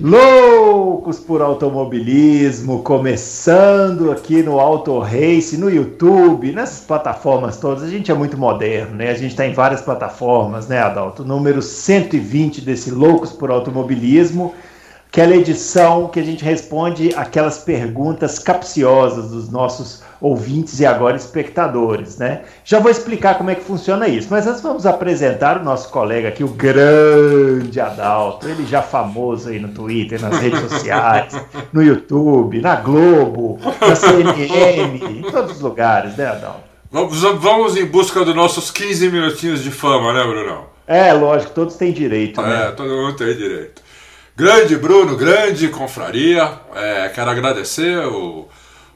Loucos por automobilismo, começando aqui no Auto Race, no YouTube, nessas plataformas todas. A gente é muito moderno, né? A gente está em várias plataformas, né, Adalto? Número 120 desse Loucos por Automobilismo aquela edição que a gente responde aquelas perguntas capciosas dos nossos ouvintes e agora espectadores, né? Já vou explicar como é que funciona isso, mas antes vamos apresentar o nosso colega aqui, o grande Adalto, ele já famoso aí no Twitter, nas redes sociais, no YouTube, na Globo, na CNN, em todos os lugares, né, Adalto? Vamos, vamos em busca dos nossos 15 minutinhos de fama, né, Brunão? É, lógico, todos têm direito, né? É, todo mundo tem direito. Grande Bruno, grande confraria. É, quero agradecer o,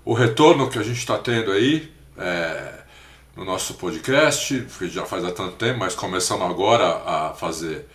o retorno que a gente está tendo aí é, no nosso podcast, que já faz há tanto tempo, mas começamos agora a fazer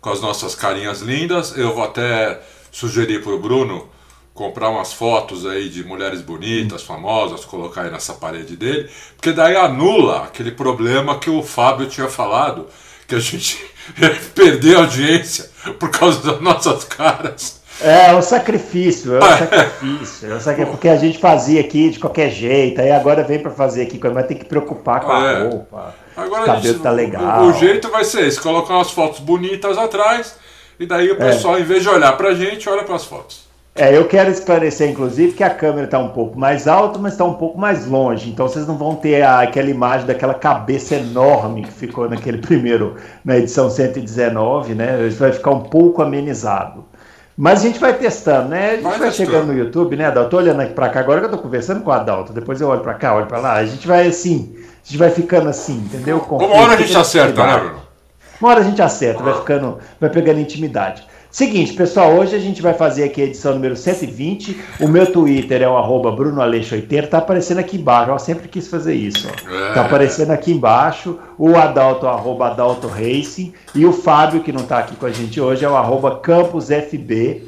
com as nossas carinhas lindas. Eu vou até sugerir para o Bruno comprar umas fotos aí de mulheres bonitas, famosas, colocar aí nessa parede dele, porque daí anula aquele problema que o Fábio tinha falado, que a gente perder a audiência por causa das nossas caras. É, é o sacrifício, é o sacrifício. É o sacrifício porque a gente fazia aqui de qualquer jeito, aí agora vem para fazer aqui, mas tem que preocupar com a é. roupa. Agora o cabelo gente, tá legal. O, o, jeito vai ser esse: colocar umas fotos bonitas atrás, e daí o pessoal, é. em vez de olhar pra gente, olha para as fotos. É, eu quero esclarecer, inclusive, que a câmera está um pouco mais alta, mas está um pouco mais longe. Então vocês não vão ter a, aquela imagem daquela cabeça enorme que ficou naquele primeiro, na edição 119, né? Vai ficar um pouco amenizado. Mas a gente vai testando, né? A gente vai, vai chegando no YouTube, né, Adalto? Tô olhando aqui para cá agora que eu tô conversando com o Adalto. Depois eu olho para cá, olho para lá. A gente vai assim, a gente vai ficando assim, entendeu? Uma hora a gente acerta, né, Bruno? Uma hora a gente acerta, vai ficando, vai pegando intimidade. Seguinte, pessoal, hoje a gente vai fazer aqui a edição número 120. O meu Twitter é o arroba BrunoAleixo80. Tá aparecendo aqui embaixo. Eu sempre quis fazer isso. Ó. Tá aparecendo aqui embaixo. O Adalto, arroba Adalto Racing. E o Fábio, que não está aqui com a gente hoje, é o arroba CampusFB.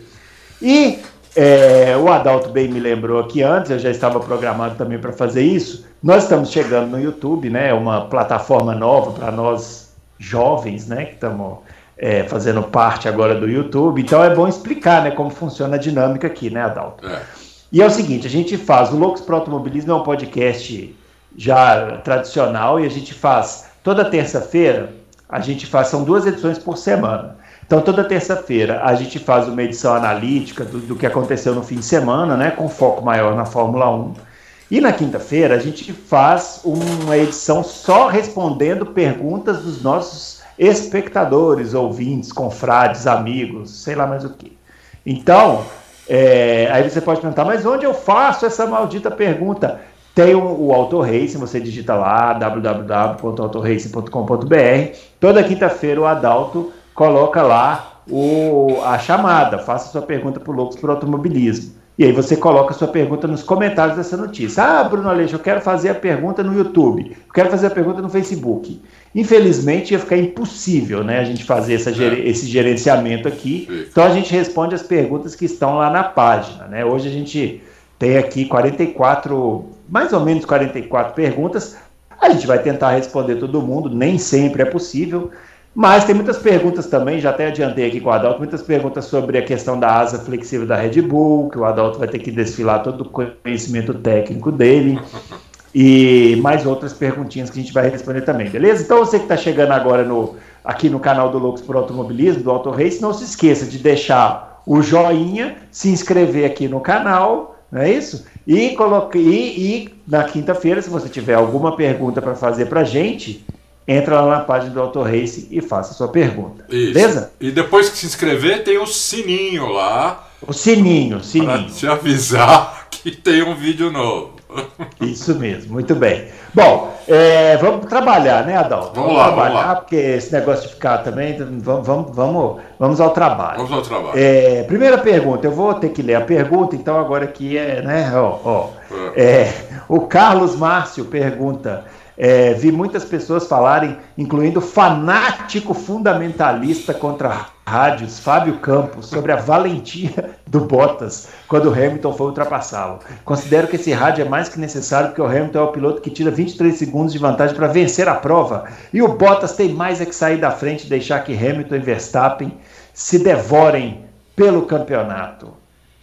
E é, o Adalto bem me lembrou aqui antes, eu já estava programado também para fazer isso. Nós estamos chegando no YouTube, né? É uma plataforma nova para nós jovens, né? Que estamos é, fazendo parte agora do YouTube. Então é bom explicar né, como funciona a dinâmica aqui, né, Adalto? É. E é o seguinte, a gente faz, o Loucos para Automobilismo é um podcast já tradicional e a gente faz toda terça-feira, a gente faz, são duas edições por semana. Então toda terça-feira a gente faz uma edição analítica do, do que aconteceu no fim de semana, né, com foco maior na Fórmula 1. E na quinta-feira a gente faz uma edição só respondendo perguntas dos nossos espectadores, ouvintes, confrades, amigos, sei lá mais o que. Então, é, aí você pode perguntar, mas onde eu faço essa maldita pergunta? Tem o, o Autoracing, você digita lá www.autoracing.com.br. Toda quinta-feira o Adalto coloca lá o, a chamada, faça sua pergunta para o Loucos por Automobilismo. E aí você coloca a sua pergunta nos comentários dessa notícia. Ah, Bruno Aleixo, eu quero fazer a pergunta no YouTube, eu quero fazer a pergunta no Facebook. Infelizmente ia ficar impossível né, a gente fazer essa, é. esse gerenciamento aqui. Então a gente responde as perguntas que estão lá na página. Né? Hoje a gente tem aqui 44, mais ou menos 44 perguntas. A gente vai tentar responder todo mundo, nem sempre é possível. Mas tem muitas perguntas também, já até adiantei aqui com o Adalto, muitas perguntas sobre a questão da asa flexível da Red Bull, que o Adalto vai ter que desfilar todo o conhecimento técnico dele. E mais outras perguntinhas que a gente vai responder também, beleza? Então você que está chegando agora no, aqui no canal do Loucos por Automobilismo, do Auto Race, não se esqueça de deixar o joinha, se inscrever aqui no canal, não é isso? E, coloque, e, e na quinta-feira, se você tiver alguma pergunta para fazer para a gente, entra lá na página do Auto Race e faça a sua pergunta. Isso. Beleza? E depois que se inscrever, tem o sininho lá. O sininho, sininho. Para te avisar que tem um vídeo novo. Isso mesmo, muito bem. Bom, é, vamos trabalhar, né, Adalto? Vamos, vamos lá, trabalhar, vamos lá. porque esse negócio de ficar também, vamos, vamos, vamos, vamos ao trabalho. Vamos ao trabalho. É, primeira pergunta, eu vou ter que ler a pergunta, então agora aqui é, né, ó, ó é, o Carlos Márcio pergunta, É, vi muitas pessoas falarem, incluindo fanático fundamentalista contra rádios, Fábio Campos, sobre a valentia do Bottas quando o Hamilton foi ultrapassá-lo. Considero que esse rádio é mais que necessário porque o Hamilton é o piloto que tira 23 segundos de vantagem para vencer a prova. E o Bottas tem mais é que sair da frente e deixar que Hamilton e Verstappen se devorem pelo campeonato.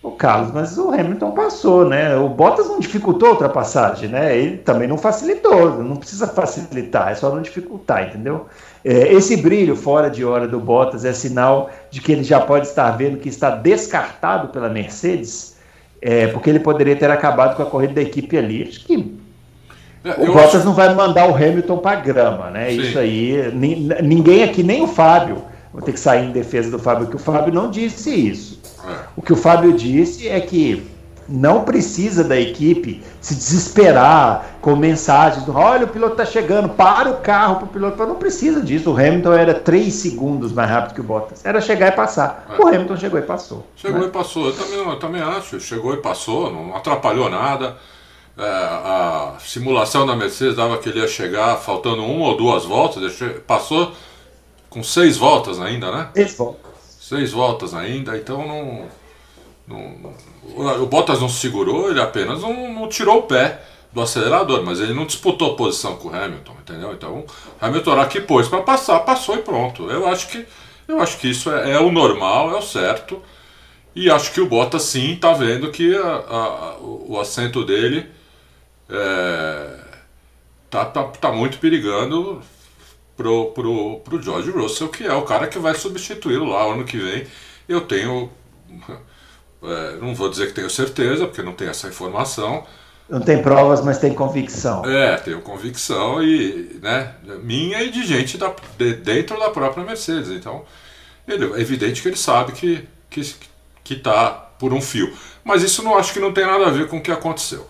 O Carlos, mas o Hamilton passou, né? O Bottas não dificultou a ultrapassagem, né? Ele também não facilitou, não precisa facilitar, é só não dificultar, entendeu? É, esse brilho fora de hora do Bottas é sinal de que ele já pode estar vendo que está descartado pela Mercedes, é, porque ele poderia ter acabado com a corrida da equipe ali. Acho que é, o Bottas acho... não vai mandar o Hamilton para grama, né? Sim. Isso aí, ninguém aqui, nem o Fábio, vou ter que sair em defesa do Fábio, que o Fábio não disse isso. O que o Fábio disse é que não precisa da equipe se desesperar com mensagens do olha, o piloto está chegando, para o carro para o piloto. Não precisa disso. O Hamilton era 3 segundos mais rápido que o Bottas. Era chegar e passar. É. O Hamilton chegou e passou. Chegou né? e passou. Eu também, eu também acho. Chegou e passou, não atrapalhou nada. É, a simulação da Mercedes dava que ele ia chegar faltando uma ou duas voltas. Passou com seis voltas ainda, né? Seis voltas. Seis voltas ainda, então não o Bottas não se segurou, ele apenas não, não, tirou o pé do acelerador, mas ele não disputou posição com o Hamilton, entendeu? Então, Hamilton lá que pôs para passar, passou e pronto. Eu acho que, eu acho que isso é, é, o normal, é o certo. E acho que o Bottas sim está vendo que a, a, o assento dele é, tá, tá, tá muito perigando pro, pro, pro George Russell, que é o cara que vai substituí-lo lá ano que vem. Eu tenho é, não vou dizer que tenho certeza, porque não tenho essa informação. Não tem provas, mas tem convicção. É, tenho convicção e, né, minha e de gente da, de, dentro da própria Mercedes. Então, ele, é evidente que ele sabe que que que tá por um fio. Mas isso não acho que não tem nada a ver com o que aconteceu.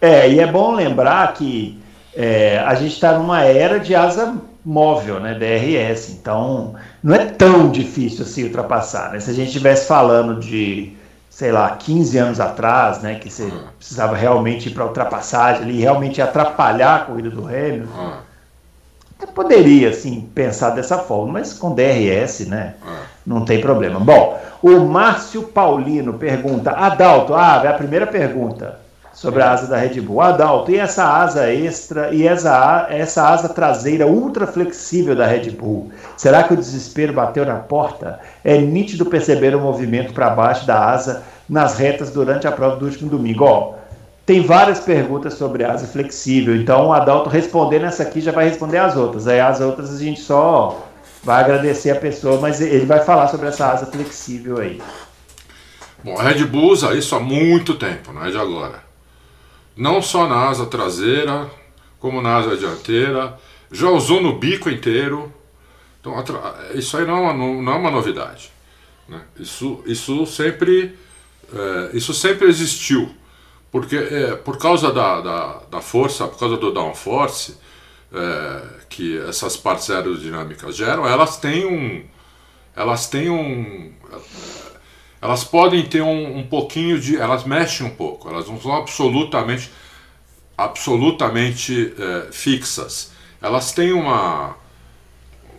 É, e é bom lembrar que é, a gente está numa era de asa móvel, né, DRS. Então, não é tão difícil assim ultrapassar. Né? Se a gente estivesse falando de sei lá, 15 anos atrás, né, que você uhum. precisava realmente ir para ultrapassagem ali, realmente atrapalhar a corrida do Hamilton. Uhum. Até poderia, assim, pensar dessa forma, mas com DRS, né, uhum. não tem problema. Bom, o Márcio Paulino pergunta, Adalto, ah, é a primeira pergunta sobre a asa da Red Bull. Adalto, e essa asa extra e essa, essa asa traseira ultra flexível da Red Bull? Será que o desespero bateu na porta? É nítido perceber o movimento para baixo da asa nas retas durante a prova do último domingo. Ó, tem várias perguntas sobre asa flexível, então o Adalto respondendo essa aqui já vai responder as outras. Aí as outras a gente só vai agradecer a pessoa, mas ele vai falar sobre essa asa flexível aí. Bom, a Red Bull usa isso há muito tempo, não é de agora não só na asa traseira, como na asa dianteira, já usou no bico inteiro. Então, isso aí não é uma, não é uma novidade. Né? Isso, isso, sempre, é, isso sempre existiu. Porque é, por causa da, da, da, força, por causa do downforce, é, que essas partes aerodinâmicas geram, elas têm um. Elas têm um elas podem ter um, um pouquinho de. Elas mexem um pouco, elas não são absolutamente, absolutamente é, fixas. Elas têm uma,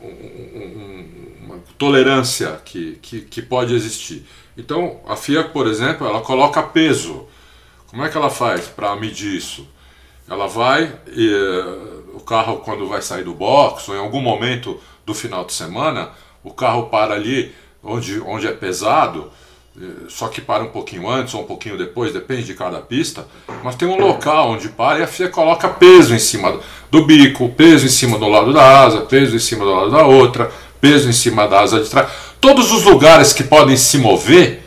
um, uma tolerância que, que, que pode existir. Então, a FIA, por exemplo, ela coloca peso. Como é que ela faz para medir isso? Ela vai, e, o carro, quando vai sair do box, ou em algum momento do final de semana, o carro para ali onde, onde é pesado só que para um pouquinho antes ou um pouquinho depois, depende de cada pista, mas tem um local onde para e a FIA coloca peso em cima do bico, peso em cima do lado da asa, peso em cima do lado da outra, peso em cima da asa de trás. Todos os lugares que podem se mover,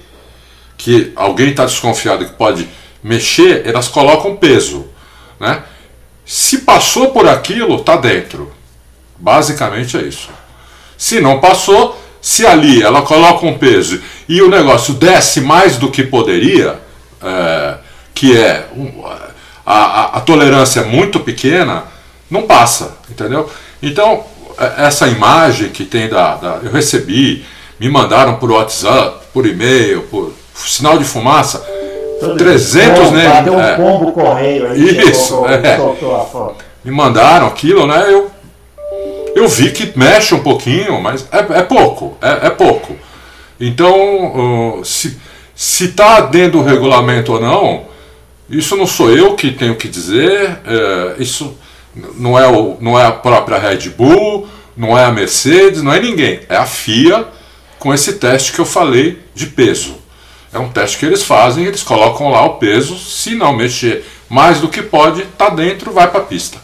que alguém está desconfiado que pode mexer, elas colocam peso. Né? Se passou por aquilo, está dentro. Basicamente é isso. Se não passou, se ali ela coloca um peso e o negócio desce mais do que poderia, é, que é a, a, a, tolerância é muito pequena, não passa, entendeu? Então, é, essa imagem que tem da, da eu recebi, me mandaram por WhatsApp, por e-mail, por sinal de fumaça, Tudo 300 né? Deu um é, pombo correio aí, Isso, chegou, é. me mandaram aquilo, né? Eu, eu vi que mexe um pouquinho, mas é, é pouco, é, é, pouco. Então, uh, se, se tá dentro do regulamento ou não, isso não sou eu que tenho que dizer, é, isso não é, o, não é a própria Red Bull, não é a Mercedes, não é ninguém, é a FIA com esse teste que eu falei de peso. É um teste que eles fazem, eles colocam lá o peso, se não mexer mais do que pode, tá dentro, vai para a pista.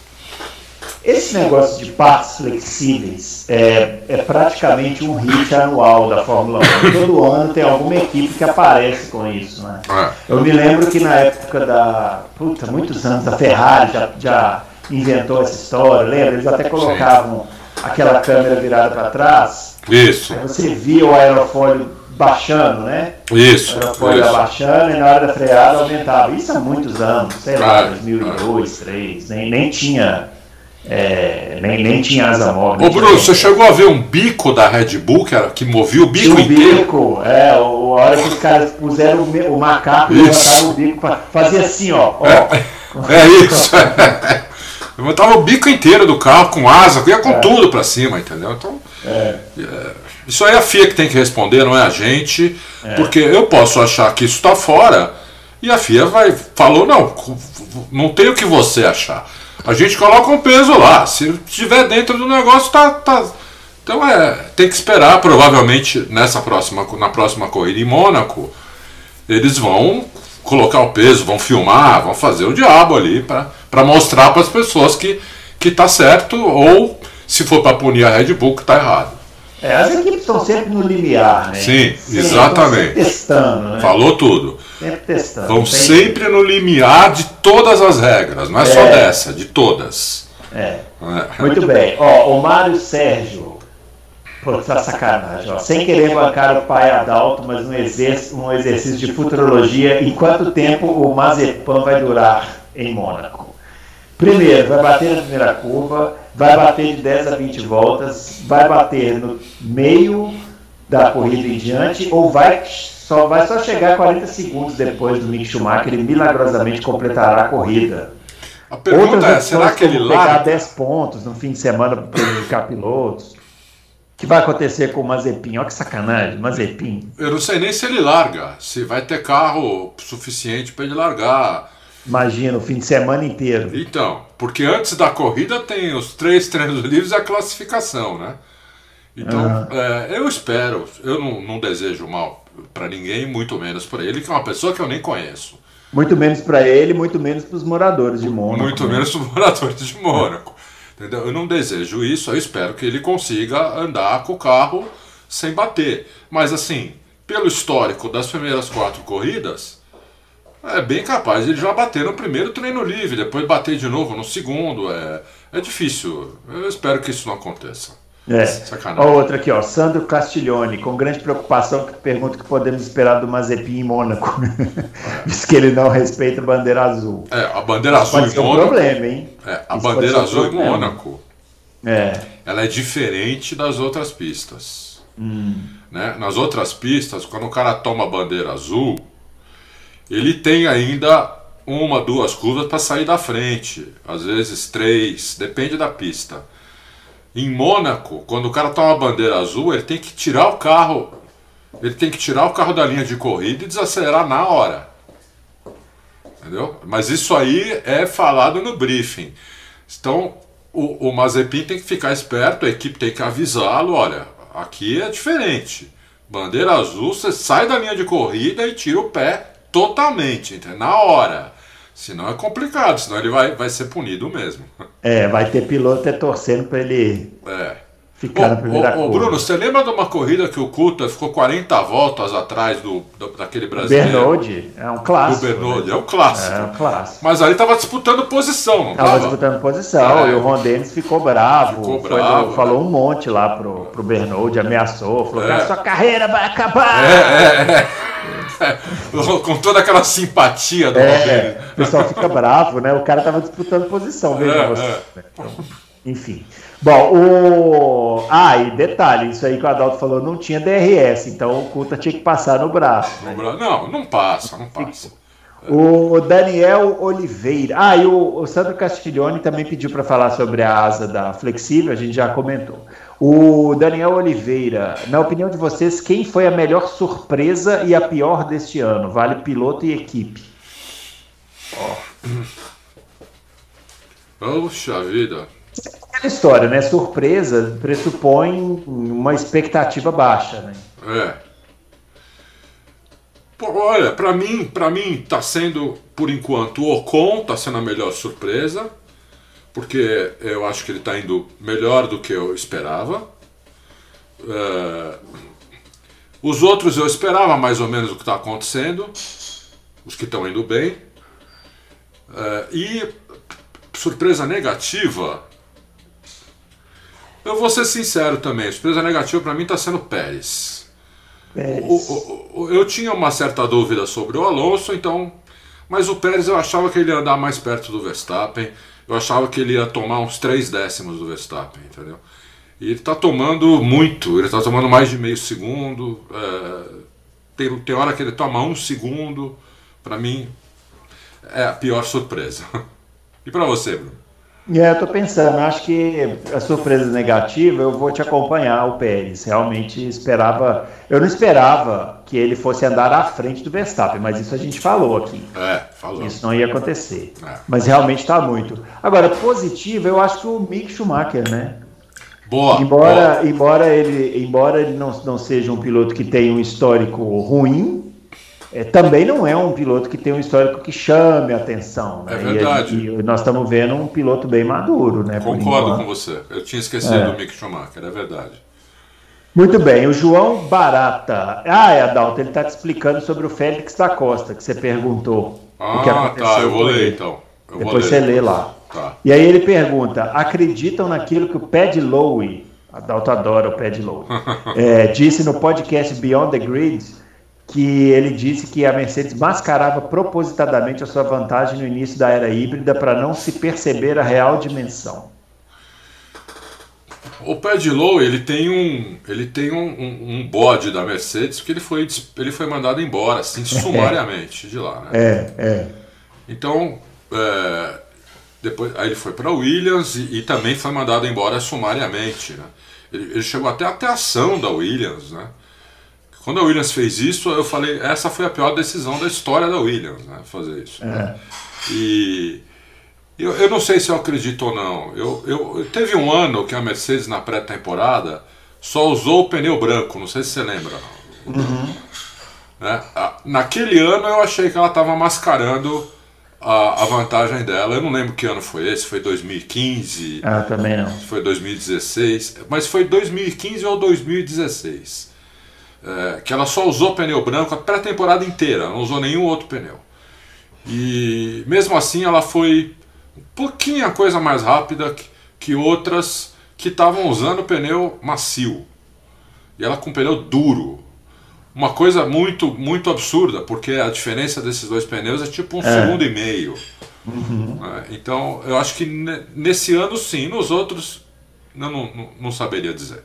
Esse negócio de partes flexíveis é, é praticamente um hit anual da Fórmula 1. Todo ano tem alguma equipe que aparece com isso. Né? É. Eu me lembro que na época da. Puta, muitos anos, da Ferrari já, já inventou essa história, lembra? Eles até colocavam aquela câmera virada para trás. Isso. Aí você via o aerofólio baixando, né? Isso. O aerofólio isso. baixando e na hora da freada aumentava. Isso há muitos anos, sei lá, 2002, 2003, nem, nem tinha é, nem, nem tinha asa móvel. Ô Bruno, você chegou a ver um bico da Red Bull que, era, que movia o bico tinha inteiro? bico, é, a hora que os caras puseram o, o macaco e levantaram o bico, pra, fazia assim, ó. ó. É, é isso. Levantava o bico inteiro do carro com asa, ia com é. tudo para cima, entendeu? Então, é. é. isso aí é a FIA que tem que responder, não é a gente, é. porque eu posso achar que isso está fora e a FIA vai falou não, não tem o que você achar. A gente coloca um peso lá. Se estiver dentro do negócio, tá, tá. Então é, tem que esperar. Provavelmente nessa próxima, na próxima corrida em Mônaco, eles vão colocar o peso, vão filmar, vão fazer o diabo ali para mostrar para as pessoas que que tá certo ou se for para punir a Red Bull que tá errado. É, as equipes estão sempre no limiar, né? Sim, Sim exatamente. Testando, né? Falou tudo. Sempre testando. Vão sempre no limiar de todas as regras, não é, é. só dessa, de todas. É. é. Muito bem. Ó, o Mário Sérgio. Pô, tá sacanagem. Ó. Sem querer bancar o pai Adalto, mas um exercício, um exercício de futurologia. Em quanto tempo o Mazepan vai durar em Mônaco? Primeiro, vai bater na primeira curva, vai bater de 10 a 20 voltas, vai bater no meio da corrida em diante, ou vai só vai só chegar 40 segundos depois do Mick Schumacher e milagrosamente completará a corrida. A pergunta Outras é, será que ele larga? pegar 10 pontos no fim de semana para prejudicar pilotos. O que vai acontecer com o Mazepin? Olha que sacanagem, Mazepin. Eu não sei nem se ele larga, se vai ter carro suficiente para ele largar. Imagina, o fim de semana inteiro. Então, porque antes da corrida tem os três treinos livres e a classificação, né? Então, é, eu espero, eu não, não desejo mal para ninguém, muito menos para ele, que é uma pessoa que eu nem conheço. Muito menos para ele, muito menos para os moradores de Mônaco. Muito né? menos para os moradores de Mônaco. Entendeu? Eu não desejo isso, eu espero que ele consiga andar com o carro sem bater. Mas assim, pelo histórico das primeiras quatro corridas, é bem capaz de ele já bater no primeiro treino livre, depois bater de novo no segundo. É, é difícil. Eu espero que isso não aconteça. É. Sacanagem. outra aqui, ó. Sandro Castiglione, com grande preocupação, que pergunta o que podemos esperar do Mazepin em Mônaco. Diz que ele não respeita a bandeira azul. É, a bandeira azul pode em ser um problema, hein? É, a Isso bandeira azul em Mônaco. É. Ela é diferente das outras pistas. Hum. Né? Nas outras pistas, quando o cara toma a bandeira azul, ele tem ainda uma, duas curvas para sair da frente. Às vezes três, depende da pista. Em Mônaco, quando o cara toma a bandeira azul, ele tem que tirar o carro. Ele tem que tirar o carro da linha de corrida e desacelerar na hora. Entendeu? Mas isso aí é falado no briefing. Então, o, o Mazepin tem que ficar esperto, a equipe tem que avisá-lo, olha, aqui é diferente. Bandeira azul, você sai da linha de corrida e tira o pé totalmente, na hora. Senão é complicado, senão ele vai, vai ser punido mesmo. É, vai ter piloto até torcendo para ele é. ficar ô, na primeira ô, ô, Bruno, você lembra de uma corrida que o Coulter ficou 40 voltas atrás do, do daquele brasileiro? Bernoldi, é um clássico. O Bernoldi, né? é um clássico. É um clássico. Mas ali estava disputando posição, não estava? disputando posição, é. e o Ron Dennis ficou bravo. Ficou bravo. Foi, falou um monte lá pro, pro Bernoldi, ameaçou, falou é. que a sua carreira vai acabar. É, é, é. com toda aquela simpatia do é, O pessoal fica bravo, né? O cara tava disputando posição, mesmo. É, é. Então, enfim. Bom, o. Ah, e detalhe, isso aí que o Adalto falou, não tinha DRS, então o Culta tinha que passar no braço. Né? Não, não passa, não passa. O Daniel Oliveira. Ah, e o, o Sandro Castiglione também pediu para falar sobre a asa da flexível, a gente já comentou. O Daniel Oliveira, na opinião de vocês, quem foi a melhor surpresa e a pior deste ano? Vale piloto e equipe. Puxa vida. Aquela história, né? Surpresa pressupõe uma expectativa baixa, né? É. Pô, olha, para mim, para mim tá sendo por enquanto o Ocon tá sendo a melhor surpresa, porque eu acho que ele tá indo melhor do que eu esperava. É, os outros eu esperava mais ou menos o que está acontecendo, os que estão indo bem. É, e surpresa negativa, eu vou ser sincero também, surpresa negativa para mim está sendo Pérez. O, o, o, eu tinha uma certa dúvida sobre o Alonso, então. Mas o Pérez eu achava que ele ia andar mais perto do Verstappen. Eu achava que ele ia tomar uns 3 décimos do Verstappen, entendeu? E ele está tomando muito, ele está tomando mais de meio segundo. É, tem, tem hora que ele toma um segundo. Para mim, é a pior surpresa. E para você, Bruno? É, eu tô pensando, acho que a surpresa negativa, eu vou te acompanhar, o Pérez. Realmente esperava. Eu não esperava que ele fosse andar à frente do Verstappen, mas isso a gente falou aqui. É, falou. Isso não ia acontecer. É. Mas realmente está muito. Agora, positivo, eu acho que o Mick Schumacher, né? Boa. Embora, boa. embora ele, embora ele não, não seja um piloto que tenha um histórico ruim, é, também não é um piloto que tem um histórico que chame a atenção. Né? É verdade. E, e, nós estamos vendo um piloto bem maduro, né? Concordo com você. Eu tinha esquecido é. do Mick Schumacher, é verdade. Muito bem, o João Barata. Ah, é, Adalto, ele está te explicando sobre o Félix da Costa, que você perguntou. Ah, o que ah, tá, eu vou ler então. Eu Depois você lê lá. Tá. E aí ele pergunta: acreditam naquilo que o Pad Lowe, Adalto adora o Pad Lowe, é, disse no podcast Beyond the Grid que ele disse que a Mercedes mascarava propositadamente a sua vantagem no início da era híbrida para não se perceber a real dimensão. O Pad Low, ele tem um, ele tem um, um, um, bode da Mercedes porque ele foi, ele foi mandado embora, assim, sumariamente de lá, né? É, é. Então, é, depois, aí ele foi para Williams e, e, também foi mandado embora sumariamente, né? Ele, ele chegou até até a ação da Williams, né? Quando a Williams fez isso, eu falei, essa foi a pior decisão da história da Williams, né? Fazer isso. É. E eu, eu não sei se eu acredito ou não. Eu, eu, teve um ano que a Mercedes na pré-temporada só usou o pneu branco, não sei se você lembra. Uhum. Né? Naquele ano eu achei que ela estava mascarando a, a, vantagem dela. Eu não lembro que ano foi esse, foi 2015. Ah, também não. Foi 2016, mas foi 2015 ou 2016 é, que ela só usou pneu branco a pré-temporada inteira, não usou nenhum outro pneu. E mesmo assim ela foi um pouquinho a coisa mais rápida que, que outras que estavam usando pneu macio. E ela com pneu duro. Uma coisa muito, muito absurda, porque a diferença desses dois pneus é tipo um é. segundo e meio. Uhum. É, então eu acho que nesse ano sim, nos outros eu não, não, não saberia dizer.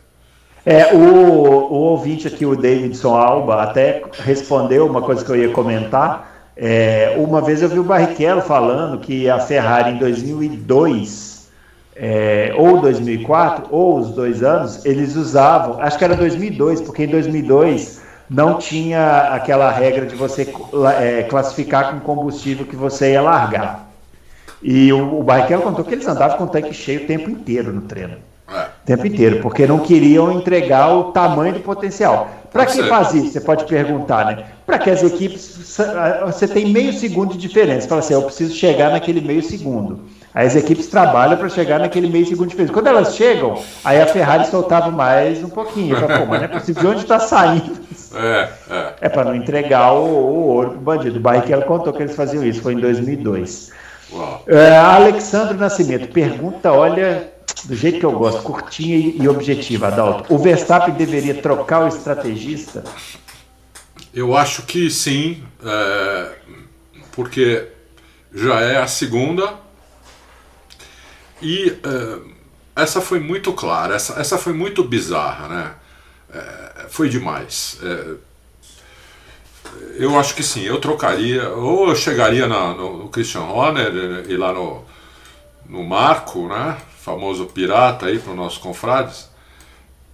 É, o, o ouvinte aqui, o Davidson Alba, até respondeu uma coisa que eu ia comentar. É, uma vez eu vi o Barrichello falando que a Ferrari em 2002, é, ou 2004, ou os dois anos, eles usavam, acho que era 2002, porque em 2002 não tinha aquela regra de você é, classificar com combustível que você ia largar. E o, o Barrichello contou que eles andavam com o tanque cheio o tempo inteiro no treino. O tempo inteiro, porque não queriam entregar o tamanho do potencial. Para que faz isso? Você pode perguntar, né? Para que as equipes. Você tem meio segundo de diferença. Você fala assim, eu preciso chegar naquele meio segundo. Aí as equipes trabalham para chegar naquele meio segundo de diferença. Quando elas chegam, aí a Ferrari soltava mais um pouquinho. Falo, Pô, mas não é possível. De onde está saindo? É, é. é para não entregar o, o ouro para o bandido. O Barrichello contou que eles faziam isso, foi em 2002. É, Alexandre Nascimento pergunta: olha, do jeito que eu gosto, curtinha e objetiva, Adalto. O Verstappen deveria trocar o estrategista? Eu acho que sim, é, porque já é a segunda e é, essa foi muito clara, essa, essa foi muito bizarra, né? É, foi demais. É, eu acho que sim, eu trocaria, ou eu chegaria na, no, no, Christian Horner e lá no, no Marco, né? Famoso pirata aí para os nossos confrades,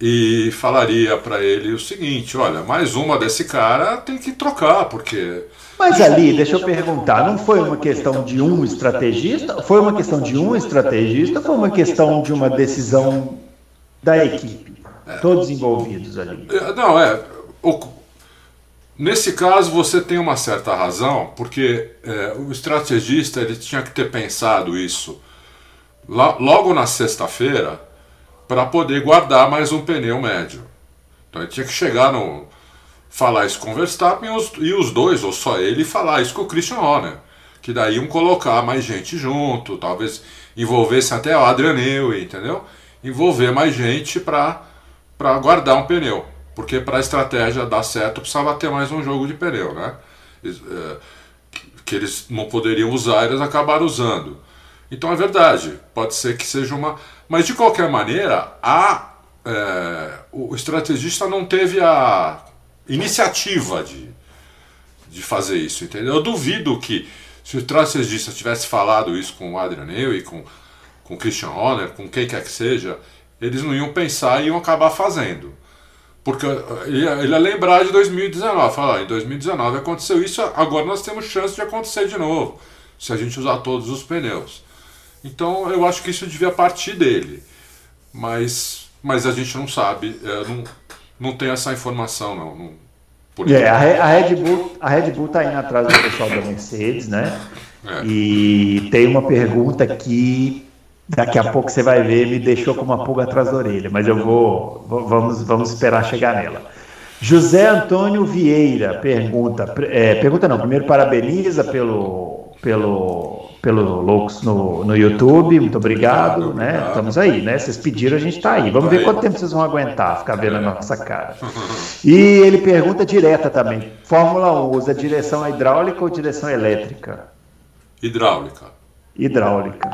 e falaria para ele o seguinte: olha, mais uma desse cara tem que trocar, porque. Mas ali, deixa eu perguntar, não foi uma questão de um estrategista? Foi uma questão de um estrategista ou foi uma questão de uma decisão da equipe? Todos envolvidos ali. É, não, é. O, nesse caso você tem uma certa razão, porque é, o estrategista ele tinha que ter pensado isso logo na sexta-feira para poder guardar mais um pneu médio. Então ele tinha que chegar no. falar isso com o Verstappen e os, e os dois, ou só ele, falar isso com o Christian Horner. Que daí iam colocar mais gente junto, talvez envolvesse até o Adrian Newey, entendeu? Envolver mais gente para guardar um pneu. Porque para a estratégia dar certo precisava ter mais um jogo de pneu, né? É, que eles não poderiam usar, eles acabaram usando. Então é verdade, pode ser que seja uma. Mas de qualquer maneira, a, é, o estrategista não teve a iniciativa de, de fazer isso, entendeu? Eu duvido que se o estrategista tivesse falado isso com o Adrian Newey, com, com o Christian Horner, com quem quer que seja, eles não iam pensar e iam acabar fazendo. Porque ele ia, ele ia lembrar de 2019, falar, em 2019 aconteceu isso, agora nós temos chance de acontecer de novo, se a gente usar todos os pneus. Então eu acho que isso devia partir dele. Mas, mas a gente não sabe, é, não, não tem essa informação, não. não é, a, Red Bull a Red Bull está indo atrás do pessoal da Mercedes, né? É. E tem uma pergunta que daqui a pouco você vai ver, me deixou com uma pulga atrás da orelha, mas eu vou, vamos, vamos esperar chegar nela. José Antônio Vieira pergunta, é, pergunta não, primeiro parabeniza pelo, pelo pelo Loucos no, no YouTube, muito obrigado, né? Estamos aí, né? Vocês pediram, a gente está aí. Vamos ver quanto tempo vocês vão aguentar ficar vendo a nossa cara. E ele pergunta direta também: Fórmula 1 usa direção hidráulica ou direção elétrica? Hidráulica. Hidráulica.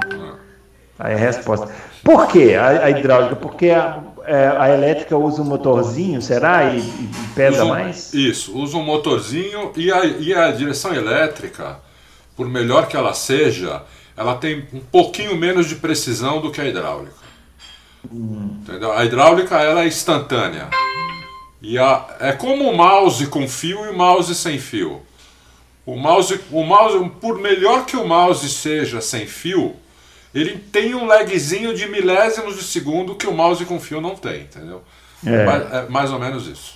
Aí a resposta. Por que a, a hidráulica? Porque a, é, a elétrica usa um motorzinho, será? E, e pesa mais? Isso, usa um motorzinho e a, e a direção elétrica por melhor que ela seja, ela tem um pouquinho menos de precisão do que a hidráulica. Hum. Entendeu? A hidráulica ela é instantânea. E a, é como o mouse com fio e o mouse sem fio. O mouse, o mouse, por melhor que o mouse seja sem fio, ele tem um lagzinho de milésimos de segundo que o mouse com fio não tem, entendeu? É, é mais ou menos isso.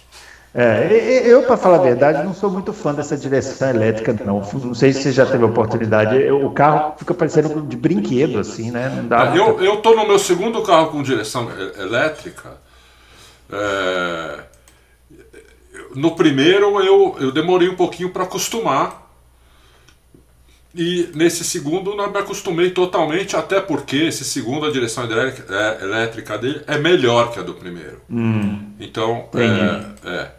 É, eu, para falar a verdade, não sou muito fã dessa direção elétrica, não. Não sei se você já teve oportunidade. O carro fica parecendo de brinquedo, assim, né? Não dá eu, muita... eu tô no meu segundo carro com direção elétrica. É... No primeiro eu, eu demorei um pouquinho para acostumar. E nesse segundo não me acostumei totalmente, até porque esse segundo, a direção é, elétrica dele é melhor que a do primeiro. Hum, então, é, é,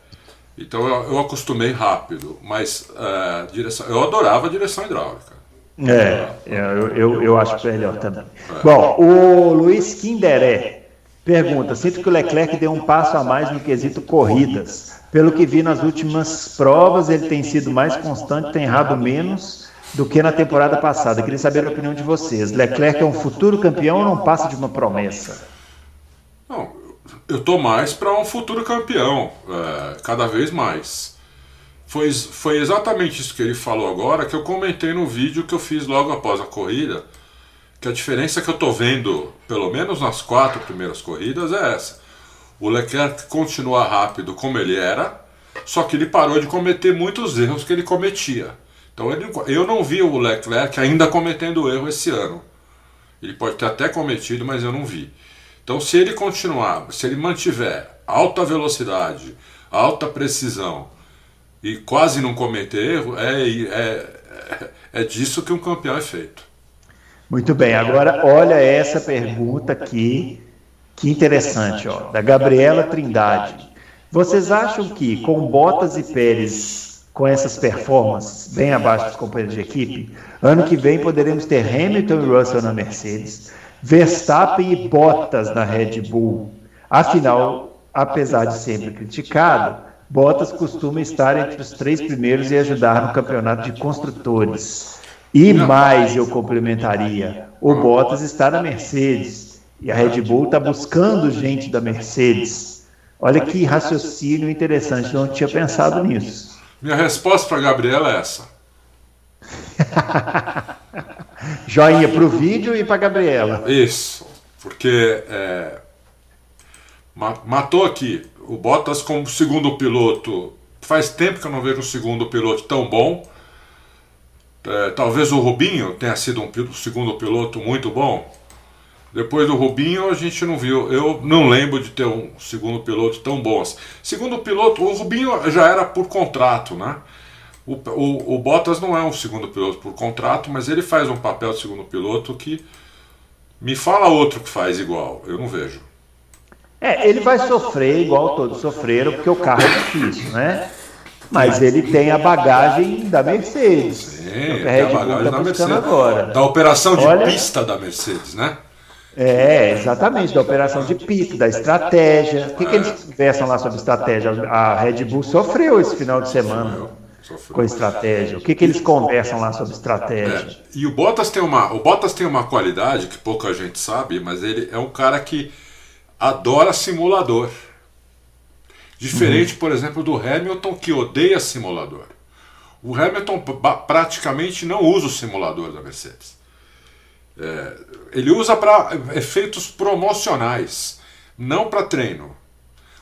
então eu, eu acostumei rápido, mas uh, direção, eu adorava a direção hidráulica. É, eu, eu, eu acho melhor também. É. Bom, o Luiz Kinderé pergunta: sinto que o Leclerc deu um passo a mais no quesito corridas. Pelo que vi nas últimas provas, ele tem sido mais constante, tem errado menos do que na temporada passada. Queria saber a opinião de vocês. Leclerc é um futuro campeão ou não passa de uma promessa? Não, eu tô mais para um futuro campeão, é, cada vez mais. Foi, foi exatamente isso que ele falou agora que eu comentei no vídeo que eu fiz logo após a corrida. Que a diferença que eu tô vendo, pelo menos nas quatro primeiras corridas, é essa. O Leclerc continua rápido como ele era, só que ele parou de cometer muitos erros que ele cometia. Então ele, eu não vi o Leclerc ainda cometendo erro esse ano. Ele pode ter até cometido, mas eu não vi. Então, se ele continuar, se ele mantiver alta velocidade, alta precisão e quase não cometer erro, é, é, é disso que um campeão é feito. Muito bem, agora olha essa pergunta aqui, que interessante, ó, da Gabriela Trindade. Vocês acham que com Bottas e Pérez, com essas performances bem abaixo dos companheiros de equipe, ano que vem poderemos ter Hamilton e Russell na Mercedes, Verstappen e Bottas na Red Bull. Afinal, apesar de sempre criticado, Bottas costuma estar entre os três primeiros e ajudar no campeonato de construtores. E mais eu complementaria: o Bottas está na Mercedes e a Red Bull está buscando gente da Mercedes. Olha que raciocínio interessante, não tinha pensado nisso. Minha resposta para a Gabriela é essa. Joinha para o vídeo e para Gabriela. Isso, porque é, matou aqui o Bottas como segundo piloto. Faz tempo que eu não vejo um segundo piloto tão bom. É, talvez o Rubinho tenha sido um segundo piloto muito bom. Depois do Rubinho a gente não viu. Eu não lembro de ter um segundo piloto tão bom. Assim. Segundo piloto, o Rubinho já era por contrato, né? O, o, o, Bottas não é um segundo piloto por contrato, mas ele faz um papel de segundo piloto que me fala outro que faz igual. Eu não vejo. É, ele vai sofrer igual todos sofreram, porque o carro é difícil, né? Mas ele tem a bagagem da Mercedes. Sim, tem a bagagem tá da Mercedes. Agora. Da operação de Olha... pista da Mercedes, né? É, exatamente, da operação de pista, da estratégia. O que, que eles conversam lá sobre estratégia? A Red Bull sofreu esse final de semana com estratégia. O que, que eles conversam lá sobre estratégia? É. E o Bottas tem uma, o Bottas tem uma qualidade que pouca gente sabe, mas ele é um cara que adora simulador. Diferente, uhum. por exemplo, do Hamilton, que odeia simulador. O Hamilton praticamente não usa o simulador da Mercedes. É, ele usa para efeitos promocionais, não para treino.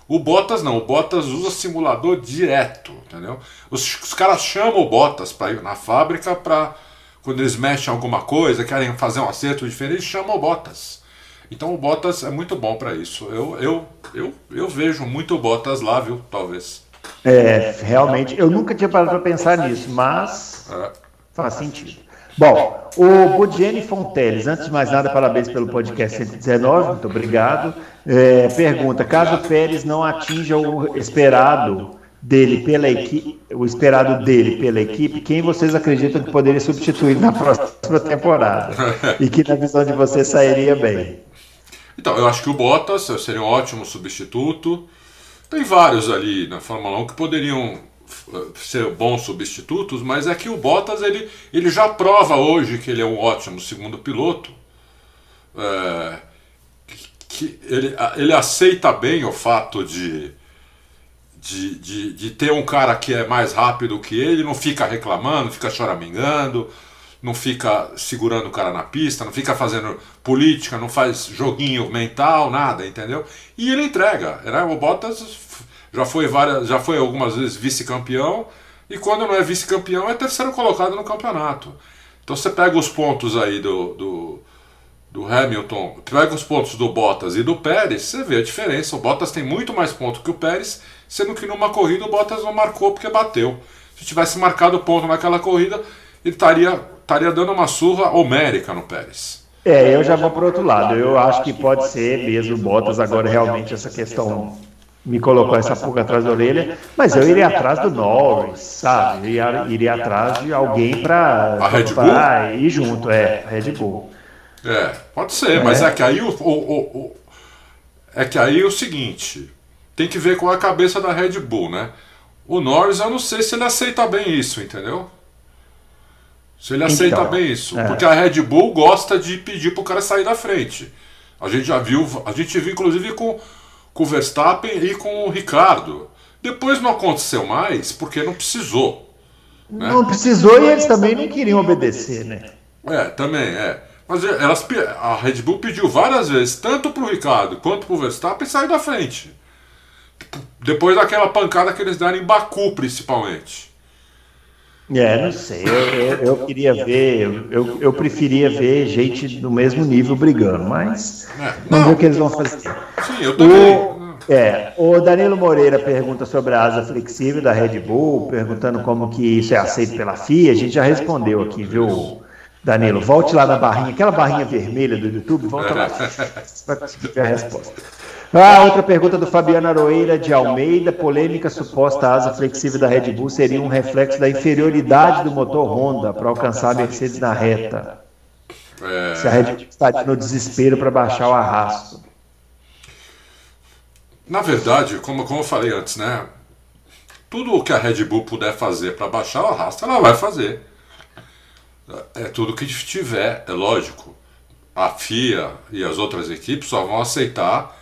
O Bottas não, o Bottas usa simulador direto, entendeu? Os, os caras chamam o Bottas para ir na fábrica para quando eles mexem alguma coisa, querem fazer um acerto diferente, chamam o Bottas. Então o Bottas é muito bom para isso. Eu, eu, eu, eu vejo muito o Bottas lá, viu? Talvez. É, realmente, eu nunca tinha parado para pensar nisso, mas é. faz sentido. Bom, o Budiene Fonteles, antes de mais nada, parabéns pelo podcast 119, muito obrigado. É, pergunta: caso o Pérez não atinja o esperado dele pela equipe, o esperado dele pela equipe, quem vocês acreditam que poderia substituir na próxima temporada? E que na visão de vocês sairia bem? Então, eu acho que o Bottas seria um ótimo substituto. Tem vários ali na Fórmula 1 que poderiam ser bons substitutos, mas é que o Bottas ele, ele já prova hoje que ele é um ótimo segundo piloto. É, que ele, ele aceita bem o fato de, de, de, de, ter um cara que é mais rápido que ele, não fica reclamando, não fica choramingando, não fica segurando o cara na pista, não fica fazendo política, não faz joguinho mental, nada, entendeu? E ele entrega. Né? O Bottas já foi, várias, já foi algumas vezes vice-campeão, e quando não é vice-campeão é terceiro colocado no campeonato. Então você pega os pontos aí do, do, do Hamilton, pega os pontos do Bottas e do Pérez, você vê a diferença. O Bottas tem muito mais pontos que o Pérez, sendo que numa corrida o Bottas não marcou porque bateu. Se tivesse marcado ponto naquela corrida, ele estaria estaria dando uma surra homérica no Pérez. É, eu já vou para outro lado. Eu acho que pode ser mesmo o Bottas agora realmente essa questão me colocou essa pulga atrás da orelha, mas eu iria atrás do Norris, sabe? Iria, iria atrás de alguém para ir junto, é, a Red Bull. É, pode ser, é. mas é que aí o, o, o, é que aí o seguinte, tem que ver com a cabeça da Red Bull, né? O Norris, eu não sei se ele aceita bem isso, entendeu? Se ele aceita então, bem isso. É. Porque a Red Bull gosta de pedir pro cara sair da frente. A gente já viu, a gente viu inclusive com, com o Verstappen e com o Ricardo. Depois não aconteceu mais porque não precisou. Né? Não precisou e eles também não queriam obedecer, né? É, também, é. Mas elas, a Red Bull pediu várias vezes, tanto pro Ricardo quanto pro Verstappen, sair da frente. Depois daquela pancada que eles deram em Baku, principalmente. É, não sei. Eu, eu, eu queria ver, eu, eu preferia ver gente do mesmo nível brigando, mas é, vamos ver o que eles vão fazer. Sim, eu também. O, é, o Danilo Moreira pergunta sobre a asa flexível da Red Bull, perguntando como que isso é aceito pela FIA. A gente já respondeu aqui, viu, Danilo? Volte lá na barrinha, aquela barrinha vermelha do YouTube, volta lá. Vai conseguir ver a resposta. Ah, outra pergunta do Fabiano Aroeira de Almeida. Polêmica suposta asa flexível da Red Bull seria um reflexo da inferioridade do motor Honda para alcançar a Mercedes na reta. É... Se a Red Bull estaria no desespero para baixar o arrasto. Na verdade, como, como eu falei antes, né? tudo o que a Red Bull puder fazer para baixar o arrasto, ela vai fazer. É tudo que tiver, é lógico. A FIA e as outras equipes só vão aceitar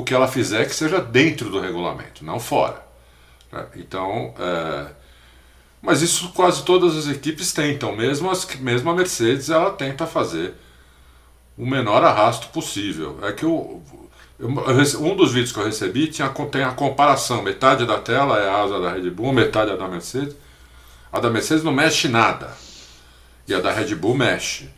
o que ela fizer que seja dentro do regulamento, não fora. Né? Então, é... mas isso quase todas as equipes tentam, mesmo, as, mesmo a Mercedes ela tenta fazer o menor arrasto possível. É que o, um dos vídeos que eu recebi tinha, tem a comparação: metade da tela é a asa da Red Bull, metade é da Mercedes. A da Mercedes não mexe nada e a da Red Bull mexe.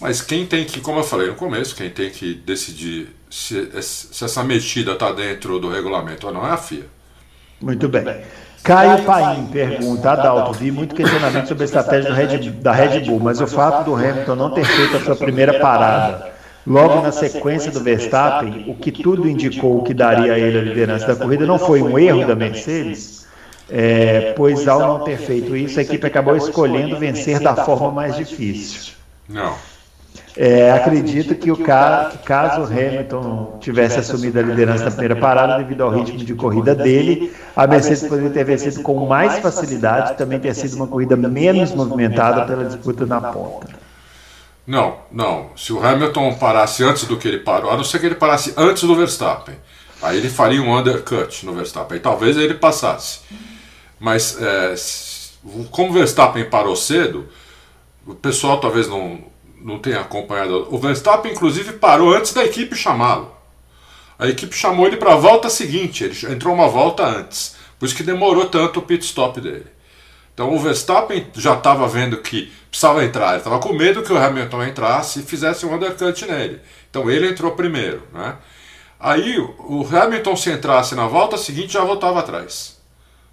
Mas quem tem que, como eu falei no começo, quem tem que decidir se, se essa mexida está dentro do regulamento ou não é a FIA. Muito bem. Caio Paim pergunta, Adalto, vi muito questionamento sobre a estratégia Red, da Red Bull, mas o fato do Hamilton não ter feito a sua primeira parada logo na sequência do Verstappen, o que tudo indicou que daria a ele a liderança da corrida, não foi um erro da Mercedes? É, pois ao não ter feito isso, a equipe acabou escolhendo vencer da forma mais difícil. Não. É, acredito que o cara, que caso Hamilton tivesse assumido a liderança na primeira parada, devido ao ritmo de corrida dele, a Mercedes poderia ter vencido com mais facilidade, também ter sido uma corrida menos movimentada pela disputa na ponta. Não, não. Se o Hamilton parasse antes do que ele parou, a não ser que ele parasse antes do Verstappen, aí ele faria um undercut no Verstappen, e talvez ele passasse. Mas é, como o Verstappen parou cedo, o pessoal talvez não, não tenha acompanhado. O Verstappen, inclusive, parou antes da equipe chamá-lo. A equipe chamou ele para a volta seguinte, ele entrou uma volta antes. Por isso que demorou tanto o pit stop dele. Então o Verstappen já estava vendo que precisava entrar, ele estava com medo que o Hamilton entrasse e fizesse um undercut nele. Então ele entrou primeiro. Né? Aí o Hamilton, se entrasse na volta seguinte, já voltava atrás.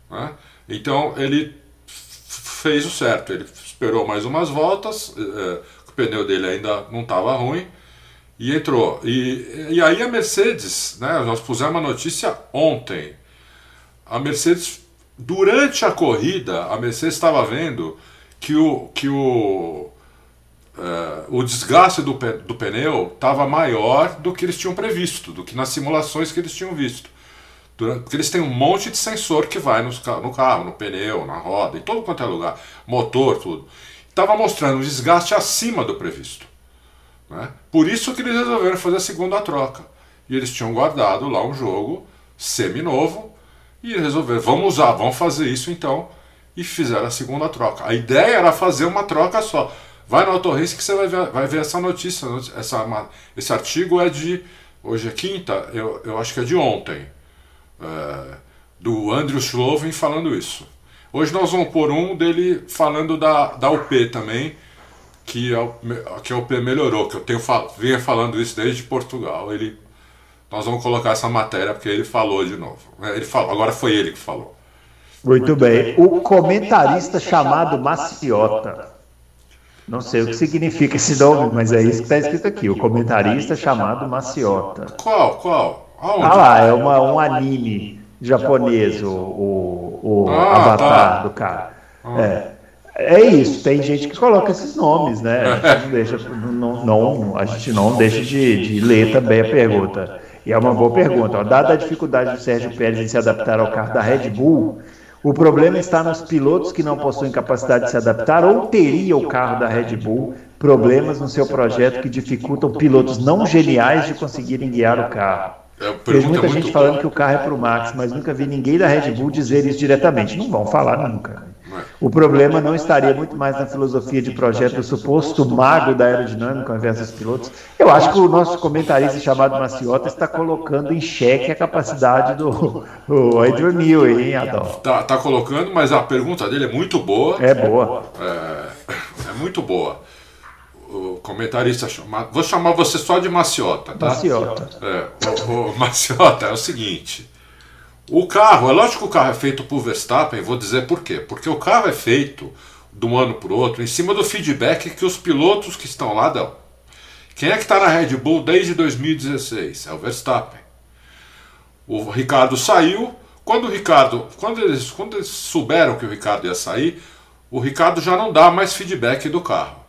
Né? Então ele fez o certo, ele esperou mais umas voltas, eh, o pneu dele ainda não estava ruim e entrou. E, e aí a Mercedes, né, nós pusemos uma notícia ontem. A Mercedes, durante a corrida, a Mercedes estava vendo que o, que o, uh, o desgaste do, do pneu estava maior do que eles tinham previsto, do que nas simulações que eles tinham visto. Porque eles têm um monte de sensor que vai nos, no carro, no pneu, na roda, em todo quanto é lugar, motor, tudo. Estava mostrando um desgaste acima do previsto. Né? Por isso que eles resolveram fazer a segunda troca. E eles tinham guardado lá um jogo semi-novo e resolveram, vamos usar, vamos fazer isso então. E fizeram a segunda troca. A ideia era fazer uma troca só. Vai no Autorrace que você vai ver, vai ver essa notícia. Essa, esse artigo é de. Hoje é quinta, eu, eu acho que é de ontem é, do Andrew Schloven falando isso. Hoje nós vamos pôr um dele falando da, da UP também, que a, que a UP melhorou, que eu tenho vinha falando isso desde Portugal. Ele, nós vamos colocar essa matéria porque ele falou de novo. É, ele falou, agora foi ele que falou. Muito, Muito bem. bem. O comentarista chamado Maciota. Não sei o que significa esse nome, mas é isso que está escrito aqui. O comentarista chamado Maciota. Qual? Qual? Aonde? Ah lá, é uma, um anime japonês, o, o, o ah, avatar tá. do cara. Ah. É. É isso, tem gente que coloca esses nomes, né? A gente não deixa, não, não a gente não deixa de, de ler também a pergunta. E é uma boa pergunta. Dada a dificuldade do Sérgio Pérez em se adaptar ao carro da Red Bull, o problema está nos pilotos que não possuem capacidade de se adaptar ou teria o carro da Red Bull problemas no seu projeto que dificultam pilotos não geniais de conseguirem guiar o carro. É, Vejo muita gente falando que o carro é para o Max, mas nunca vi ninguém da Red Bull dizer isso diretamente. Não vão falar nunca. O problema não estaria muito mais na filosofia de projeto do suposto mago da aerodinâmica ao invés dos pilotos. Eu acho que o nosso comentarista chamado Maciota está colocando em xeque a capacidade do Adrian Newey, hein, Adão? Tá, tá colocando, mas a pergunta dele é muito boa. É boa. É, é muito boa o comentarista chama, vou chamar você só de Maciota, tá? Maciota. É, o, o Maciota é o seguinte. O carro, é lógico que o carro é feito por Verstappen, vou dizer por quê. Porque o carro é feito de um ano para o outro em cima do feedback que os pilotos que estão lá dão. Quem é que está na Red Bull desde 2016? É o Verstappen. O Ricardo saiu. Quando o Ricardo, quando eles, quando eles souberam que o Ricardo ia sair, o Ricardo já não dá mais feedback do carro.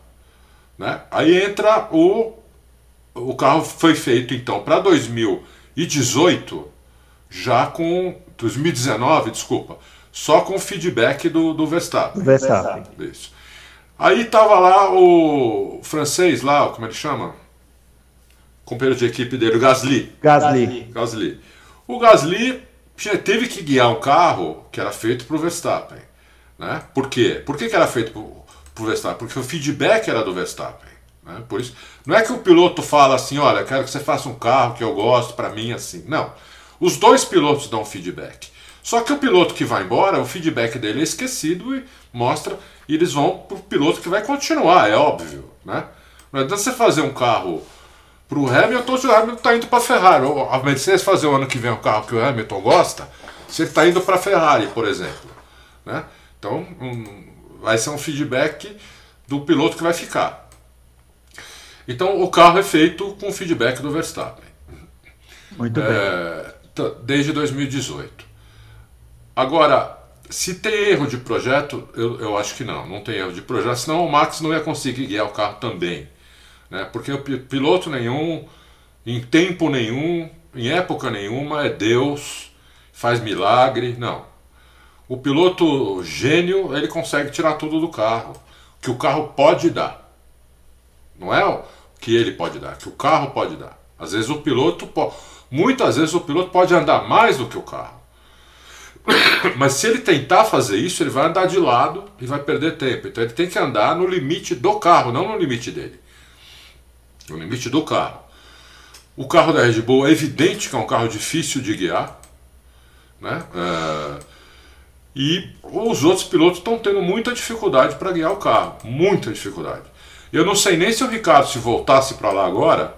Né? Aí entra o. O carro foi feito então para 2018, já com 2019, desculpa, só com o feedback do, do Verstappen. Verstappen. Isso. Aí tava lá o francês lá, como ele chama? Companheiro de equipe dele, o Gasly. Gasly. Gasly. O Gasly teve que guiar um carro que era feito para o Verstappen. Né? Por quê? Por que, que era feito para o Verstappen? Porque o feedback era do Verstappen. Né? Por isso, não é que o piloto fala assim, olha, quero que você faça um carro que eu gosto para mim assim. Não. Os dois pilotos dão feedback. Só que o piloto que vai embora, o feedback dele é esquecido e mostra, e eles vão para o piloto que vai continuar, é óbvio. Né? Não adianta você fazer um carro para o Hamilton se o Hamilton está indo para a Ferrari. Ou a Mercedes fazer o ano que vem um carro que o Hamilton gosta, se ele está indo para a Ferrari, por exemplo. Né? Então, um, vai ser um feedback do piloto que vai ficar. Então, o carro é feito com feedback do Verstappen. Muito é, bem. Desde 2018. Agora, se tem erro de projeto, eu, eu acho que não, não tem erro de projeto, senão o Max não ia conseguir guiar o carro também. Né? Porque o piloto nenhum, em tempo nenhum, em época nenhuma, é Deus, faz milagre, não. O piloto gênio, ele consegue tirar tudo do carro, que o carro pode dar. Não é o que ele pode dar, que o carro pode dar. Às vezes o piloto, muitas vezes o piloto pode andar mais do que o carro. Mas se ele tentar fazer isso, ele vai andar de lado e vai perder tempo. Então ele tem que andar no limite do carro, não no limite dele. No limite do carro. O carro da Red Bull é evidente que é um carro difícil de guiar. Né? É... E os outros pilotos estão tendo muita dificuldade para guiar o carro. Muita dificuldade. Eu não sei nem se o Ricardo, se voltasse para lá agora,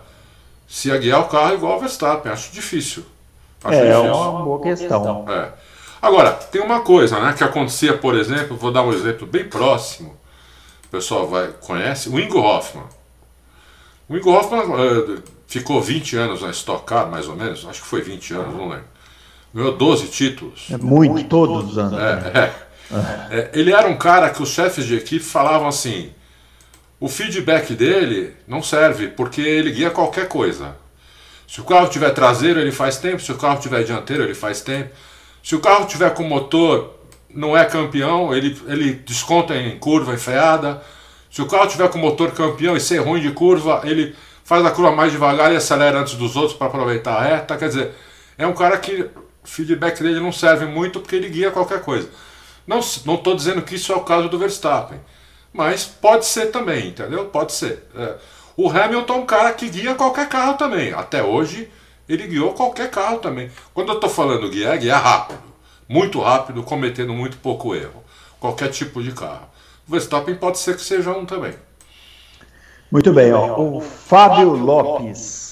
se ia guiar o carro igual ao Verstappen. Acho difícil. Acho é, difícil. é uma boa questão. É. Agora, tem uma coisa né, que acontecia, por exemplo, vou dar um exemplo bem próximo, o pessoal vai, conhece, o Ingo Hoffman. O Ingo Hoffman uh, ficou 20 anos na Stock Car, mais ou menos, acho que foi 20 anos, não lembro. Ganhou 12 títulos. É muito, todos os anos. É, é. É, ele era um cara que os chefes de equipe falavam assim: o feedback dele não serve, porque ele guia qualquer coisa. Se o carro tiver traseiro, ele faz tempo, se o carro tiver dianteiro, ele faz tempo. Se o carro tiver com motor, não é campeão, ele, ele desconta em curva em freada. Se o carro tiver com motor campeão e ser ruim de curva, ele faz a curva mais devagar e acelera antes dos outros para aproveitar a reta. Quer dizer, é um cara que o feedback dele não serve muito porque ele guia qualquer coisa. Não estou dizendo que isso é o caso do Verstappen, mas pode ser também, entendeu? Pode ser. É. O Hamilton é um cara que guia qualquer carro também. Até hoje, ele guiou qualquer carro também. Quando eu estou falando guiar, guiar rápido. Muito rápido, cometendo muito pouco erro. Qualquer tipo de carro. O Verstappen pode ser que seja um também. Muito bem, ó. o Fábio Lopes.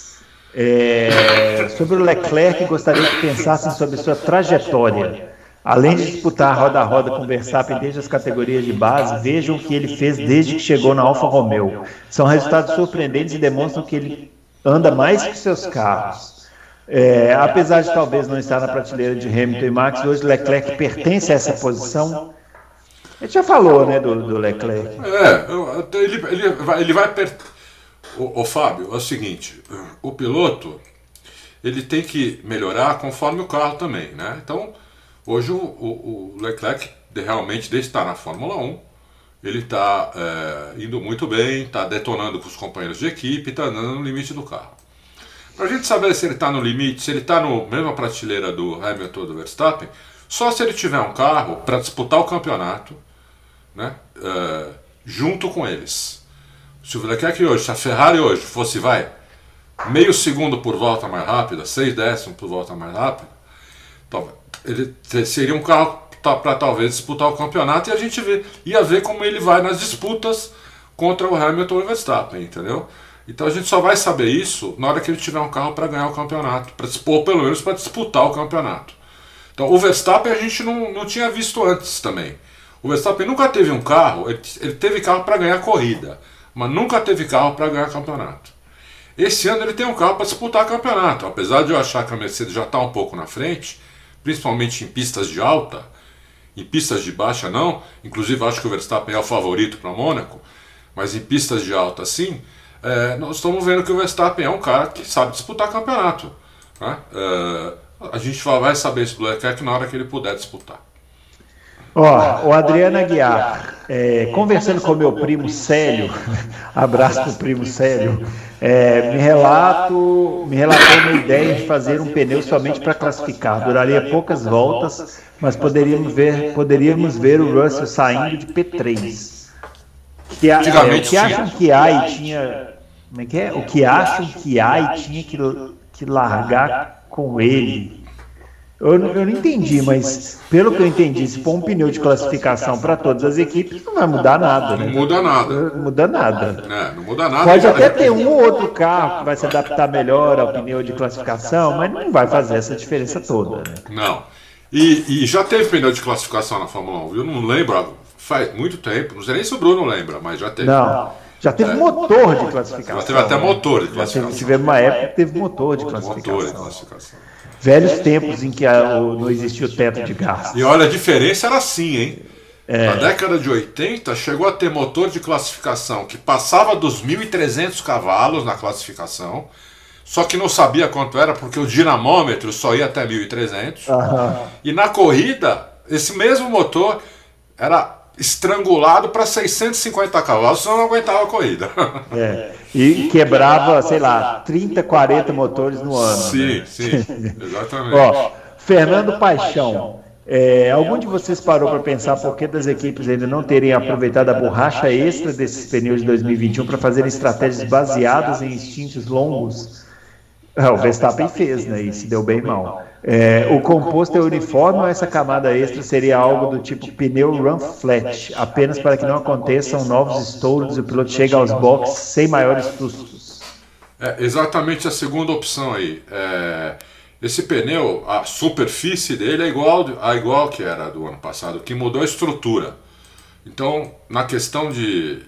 É, sobre o Leclerc, gostaria que pensassem sobre sua trajetória. Além de disputar roda a roda com Verstappen desde as categorias de base, vejam o que ele fez desde que chegou na Alfa Romeo. São resultados surpreendentes e demonstram que ele anda mais que seus carros. É, apesar de talvez não estar na prateleira de Hamilton e Max, hoje Leclerc pertence a essa posição. A gente já falou, né, do, do Leclerc. É, ele, ele vai, ele vai. O, o Fábio, é o seguinte, o piloto ele tem que melhorar conforme o carro também, né? Então, hoje o, o, o Leclerc realmente, estar na Fórmula 1, ele está é, indo muito bem, está detonando com os companheiros de equipe, está andando no limite do carro. Para a gente saber se ele está no limite, se ele está na mesma prateleira do Hamilton ou do Verstappen, só se ele tiver um carro para disputar o campeonato né, uh, junto com eles. Se o Leclerc hoje, se a Ferrari hoje fosse, vai, meio segundo por volta mais rápida, seis décimos por volta mais rápida, ele seria um carro para talvez disputar o campeonato e a gente vê, ia ver como ele vai nas disputas contra o Hamilton e o Verstappen, entendeu? Então a gente só vai saber isso na hora que ele tiver um carro para ganhar o campeonato, para ou pelo menos para disputar o campeonato. Então o Verstappen a gente não, não tinha visto antes também. O Verstappen nunca teve um carro, ele, ele teve carro para ganhar corrida, mas nunca teve carro para ganhar campeonato. Esse ano ele tem um carro para disputar campeonato, apesar de eu achar que a Mercedes já está um pouco na frente, principalmente em pistas de alta, em pistas de baixa não, inclusive acho que o Verstappen é o favorito para Mônaco, mas em pistas de alta sim é, nós estamos vendo que o Verstappen é um cara que sabe disputar campeonato. Né? É, A gente vai saber esse do Leclerc na hora que ele puder disputar. Ó, o Adriano Aguiar, é, conversando com meu primo Célio, abraço pro primo Célio, é, me relato, me relatou uma ideia de fazer um pneu somente para classificar. Duraria poucas voltas, mas poderíamos ver, poderíamos ver o Russell saindo de P3. Que, é, o que acham que há e tinha, como é que é? O que acham que há e tinha que, que largar com ele eu, eu não entendi, mas pelo que eu entendi, se for um pneu de classificação para todas as equipes, não vai mudar nada. Né? Não muda nada. Não muda nada. É, não muda nada. Pode até ter um ou outro carro que vai se adaptar melhor ao pneu de classificação, mas não vai fazer essa diferença toda. Né? Não. E, e, já teve pneu de classificação na Fórmula 1. Eu não lembro, faz muito tempo. Não sei nem se o Bruno lembra, mas já teve. Não. Já teve é. motor de classificação. Já teve até motor de classificação. Já tivemos uma época que teve motor de classificação. Motor de classificação. Velhos tempos em que a, o, não existia o teto de gás. E olha, a diferença era assim, hein? É. Na década de 80 chegou a ter motor de classificação que passava dos 1.300 cavalos na classificação, só que não sabia quanto era porque o dinamômetro só ia até 1.300. Uhum. E na corrida, esse mesmo motor era estrangulado para 650 cavalos, senão não aguentava a corrida. É. E quebrava, sei lá, 30, 40 motores no ano. Sim, né? sim, exatamente. Ó, Fernando Paixão. É, algum de vocês parou para pensar por que das equipes ainda não terem aproveitado a borracha extra desses pneus de 2021 para fazerem estratégias baseadas em instintos longos? É, o Verstappen fez, né? E se deu bem mal. É, o composto é uniforme ou essa camada extra seria algo do tipo pneu run flat, apenas para que não aconteçam novos estouros e o piloto chegue aos boxes sem maiores sustos? É exatamente a segunda opção aí. É, esse pneu, a superfície dele é igual, a igual que era do ano passado, que mudou a estrutura. Então, na questão de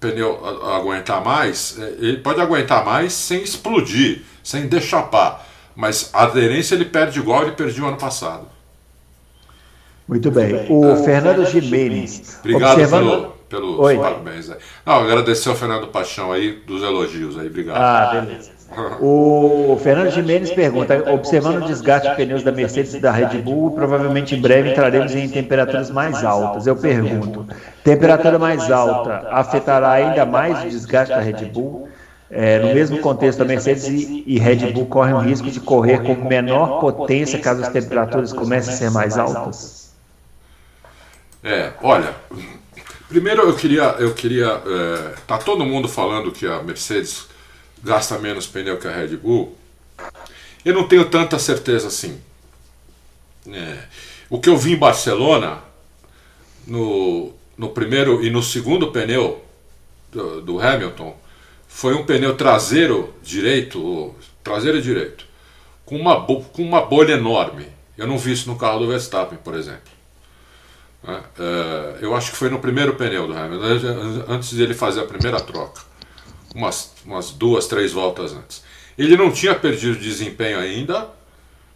pneu aguentar mais, é, ele pode aguentar mais sem explodir, sem deixapar. Mas a aderência ele perde igual ele perdia o ano passado. Muito bem. O é, Fernando Jimenez. Obrigado observando... pelo, pelos parabéns. Não, agradecer ao Fernando Paixão aí dos elogios aí. Obrigado. Ah, beleza. O Fernando Jimenez pergunta: observando o desgaste de pneus da Mercedes e da Red Bull, provavelmente em breve entraremos em temperaturas mais altas. Eu pergunto: temperatura mais alta afetará ainda mais o desgaste da Red Bull? É, no mesmo contexto, a Mercedes e, Red Bull correm o risco de correr com menor potência caso as temperaturas comecem a ser mais altas? É, olha, primeiro eu queria, eu queria, é, tá todo mundo falando que a Mercedes gasta menos pneu que a Red Bull. Eu não tenho tanta certeza assim. É, o que eu vi em Barcelona no, no primeiro e no segundo pneu do, do Hamilton foi um pneu traseiro direito, traseiro direito, com uma, com uma bolha enorme. Eu não vi isso no carro do Verstappen, por exemplo. Né? É, eu acho que foi no primeiro pneu do Hamilton, antes de ele fazer a primeira troca. Umas, umas duas, três voltas antes. Ele não tinha perdido desempenho ainda,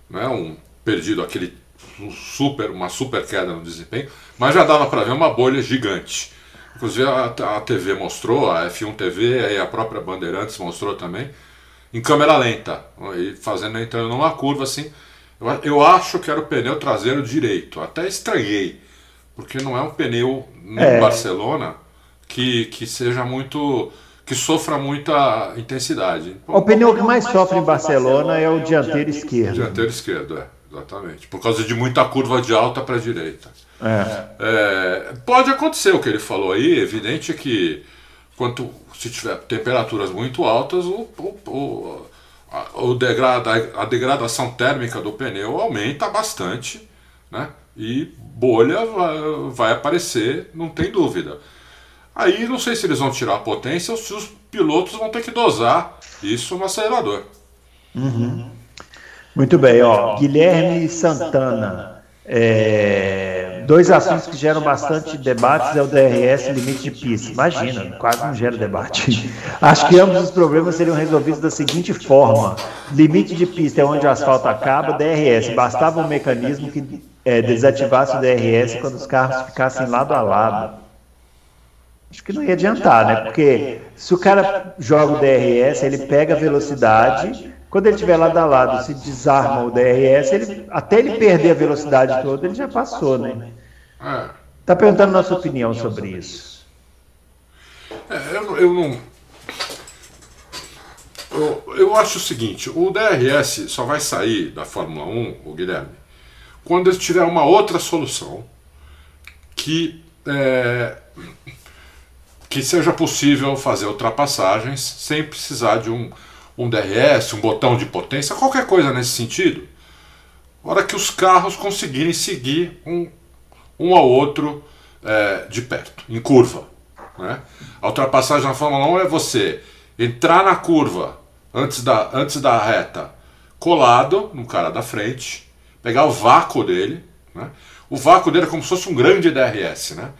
né? um, perdido aquele super, uma super queda no desempenho, mas já dava para ver uma bolha gigante. Inclusive a, a TV mostrou, a F1 TV e a própria Bandeirantes mostrou também, em câmera lenta, e fazendo entrando numa curva assim. Eu, eu acho que era o pneu traseiro direito, até estranhei, porque não é um pneu no é. Barcelona que, que seja muito que sofra muita intensidade. O pneu que mais sofre em Barcelona é o dianteiro esquerdo. Dianteiro esquerdo, é, exatamente. Por causa de muita curva de alta para a direita. É. É, pode acontecer o que ele falou aí, evidente que quanto se tiver temperaturas muito altas, o, o, o, a, o degrada, a degradação térmica do pneu aumenta bastante, né? E bolha vai, vai aparecer, não tem dúvida. Aí não sei se eles vão tirar a potência ou se os pilotos vão ter que dosar isso no acelerador. Uhum. Muito bem, ó. Guilherme Santana. É, dois assuntos que geram bastante debates é o DRS e limite de pista. Imagina, quase não gera debate. Acho que ambos os problemas seriam resolvidos da seguinte forma: limite de pista é onde o asfalto acaba, DRS. Bastava um mecanismo que é, desativasse o DRS quando os carros ficassem lado a lado. Acho que não ia adiantar, né? Porque se o cara joga o DRS, ele pega a velocidade quando ele estiver lado a lado, se desarma o DRS, ele, até ele perder a velocidade toda, ele já passou, né? Está é. perguntando nossa opinião sobre isso. É, eu, eu não. Eu, eu, acho o seguinte: o DRS só vai sair da Fórmula 1, o Guilherme, quando ele tiver uma outra solução que, é, que seja possível fazer ultrapassagens sem precisar de um um DRS, um botão de potência, qualquer coisa nesse sentido. Hora que os carros conseguirem seguir um, um ao outro é, de perto, em curva. Né? A ultrapassagem na Fórmula 1 é você entrar na curva antes da, antes da reta colado no cara da frente, pegar o vácuo dele. Né? O vácuo dele é como se fosse um grande DRS. Né?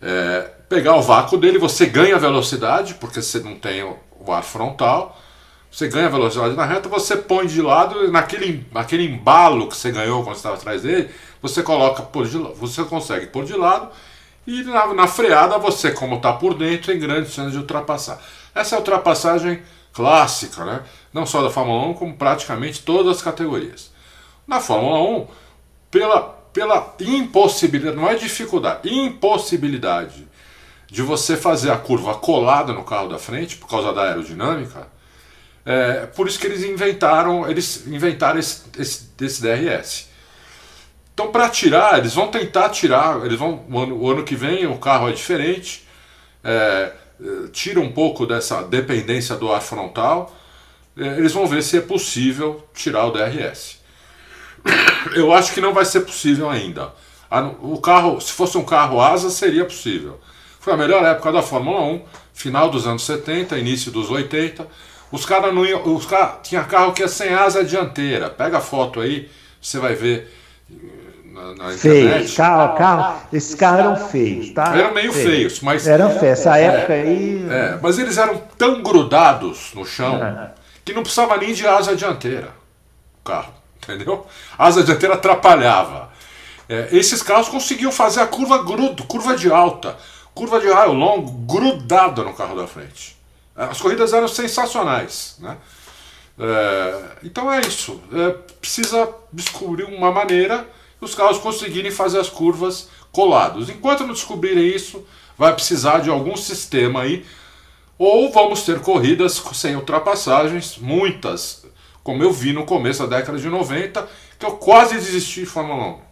É, pegar o vácuo dele, você ganha velocidade, porque você não tem o ar frontal, você ganha velocidade na reta, você põe de lado, naquele, naquele embalo que você ganhou quando estava atrás dele, você coloca por de, você consegue pôr de lado e na, na freada você, como está por dentro, tem grandes chances de ultrapassar. Essa é a ultrapassagem clássica, né? não só da Fórmula 1, como praticamente todas as categorias. Na Fórmula 1, pela, pela impossibilidade, não é dificuldade, impossibilidade de você fazer a curva colada no carro da frente por causa da aerodinâmica. É, por isso que eles inventaram, eles inventaram esse, esse, esse DRS. Então, para tirar, eles vão tentar tirar. Eles vão o ano, o ano que vem o carro é diferente, é, tira um pouco dessa dependência do ar frontal. É, eles vão ver se é possível tirar o DRS. Eu acho que não vai ser possível ainda. O carro, se fosse um carro asa, seria possível. Foi a melhor época da Fórmula 1, final dos anos 70, início dos 80. Os caras não iam. Os cara, tinha carro que é sem asa dianteira. Pega a foto aí, você vai ver eh, na, na Feio. Carro, carro, esses carros eram feios, tá? Eram meio Feio. feios, mas. Eram feios. Essa é, época aí. É, mas eles eram tão grudados no chão é. que não precisava nem de asa dianteira. O carro, entendeu? A asa dianteira atrapalhava. É, esses carros conseguiam fazer a curva grudo, curva de alta curva de raio longo grudada no carro da frente. É, as corridas eram sensacionais. Né? É, então é isso. É, precisa descobrir uma maneira os carros conseguirem fazer as curvas colados. Enquanto não descobrirem isso, vai precisar de algum sistema aí. Ou vamos ter corridas sem ultrapassagens, muitas, como eu vi no começo da década de 90, que eu quase desisti de Fórmula 1.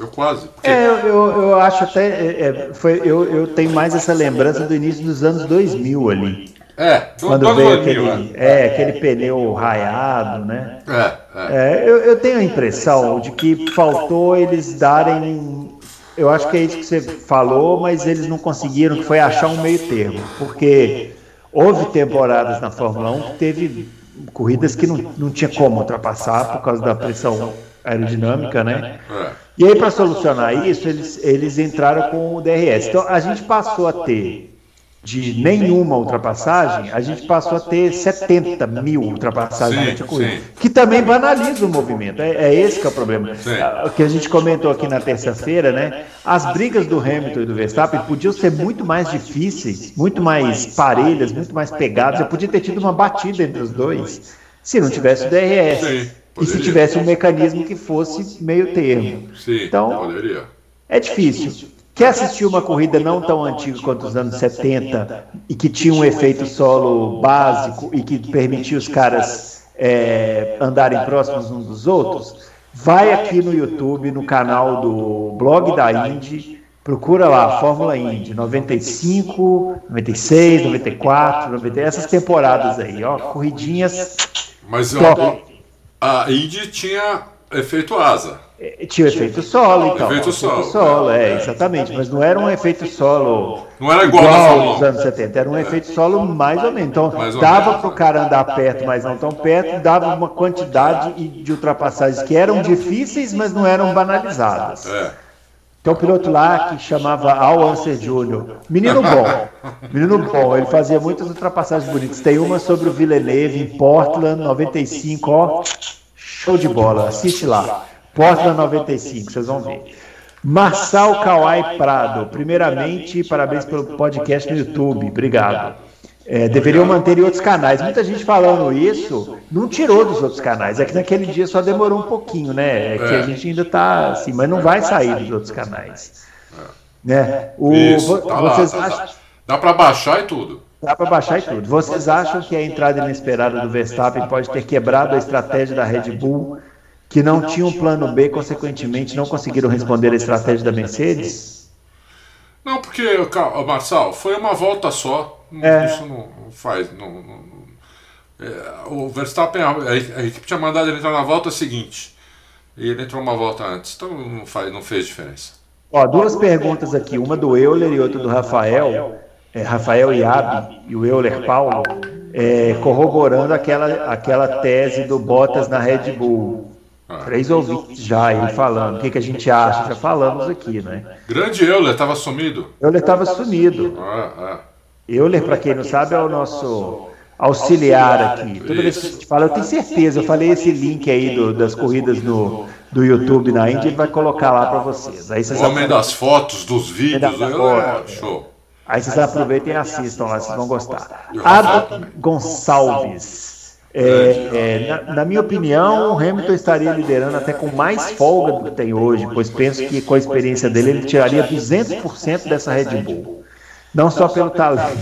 Eu quase. Porque... É, eu, eu, eu, acho até. É, é, foi, eu, eu tenho mais essa lembrança do início dos anos 2000 ali. É, quando veio aquele, é. é, aquele pneu raiado, né? É, é. é eu, eu tenho a impressão de que faltou eles darem. Eu acho que é isso que você falou, mas eles não conseguiram, que foi achar um meio termo. Porque houve temporadas na Fórmula 1 que teve corridas que não, não tinha como ultrapassar por causa da pressão aerodinâmica, né? É. E aí, para solucionar isso, eles, eles entraram com o DRS. Então, a gente passou a ter, de nenhuma ultrapassagem, a gente passou a ter 70 mil ultrapassagens sim, corrida, que também banaliza o movimento. É, é esse que é o problema. Sim. O que a gente comentou aqui na terça-feira, né? As brigas do Hamilton e do Verstappen podiam ser muito mais difíceis, muito mais parelhas, muito mais pegadas. Eu podia ter tido uma batida entre os dois se não tivesse o DRS. Sim. Poderia. E se tivesse um mecanismo que fosse meio termo. Sim, então, poderia. é difícil. Quer assistir uma corrida não tão antiga quanto os anos 70 e que tinha um efeito solo básico e que permitia os caras é, andarem próximos uns dos outros? Vai aqui no YouTube, no canal do blog da Indy, procura lá, Fórmula Indy, 95, 96, 94, 90, essas temporadas aí, ó, corridinhas Mas, top a Indy tinha efeito asa. É, tinha efeito solo, então. Efeito solo. Efeito solo, é, exatamente. Mas não era um efeito solo. Não era igual, igual aos anos 70, era um é. efeito solo mais ou menos. Então, dava para o cara andar perto, mas não tão perto, dava uma quantidade de ultrapassagens que eram difíceis, mas não eram banalizadas. É. Tem um piloto lá que chamava Al Anser Jr. Menino bom. Menino bom. Ele fazia muitas ultrapassagens bonitas. Tem uma sobre o Villeneuve em Portland, 95. Ó, show de bola. Assiste lá. Portland 95, vocês vão ver. Marçal Kawai Prado. Primeiramente, parabéns pelo podcast no YouTube. Obrigado. É, deveriam manter em outros canais. Muita gente falando isso, não tirou dos outros canais. É que naquele dia só demorou um pouquinho, né? É que a é. gente ainda está assim, mas não vai sair dos outros canais. Né? O, isso, tá vocês lá, acham... Dá para baixar e tudo. Dá para baixar e tudo. Vocês acham que a entrada inesperada do Verstappen pode ter quebrado a estratégia da Red Bull, que não tinha um plano B, consequentemente não conseguiram responder a estratégia da Mercedes? Não, porque, Marçal, foi uma volta só. É. Isso não, faz. Não, não, é, o Verstappen, a, a, equipe tinha mandado ele entrar na volta seguinte. E ele entrou uma volta antes. Então não, faz, não fez diferença. Ó, duas perguntas aqui, uma do Euler e outra do Rafael. É, Rafael Iabi e o Euler Paulo, é, corroborando aquela, aquela tese do Bottas na Red Bull. Ah. Três ouvintes já ele falando. O que, que a gente acha? Já falamos aqui, né? Grande Euler, estava sumido. Euler estava sumido. Ah, ah. Euler, para quem não sabe, é o nosso auxiliar aqui. Toda vez que a gente fala, eu tenho certeza, eu falei esse link aí do, das corridas no, do YouTube na Índia, ele vai colocar lá para vocês. Aí vocês o homem das fotos, dos vídeos, é, show. Aí vocês aproveitem e assistam lá, vocês vão gostar. Adam Gonçalves. É, é, na, na, minha opinião, o Hamilton estaria liderando até com mais folga do que tem hoje, pois penso que com a experiência dele ele tiraria 200% dessa Red Bull. Não só pelo talento,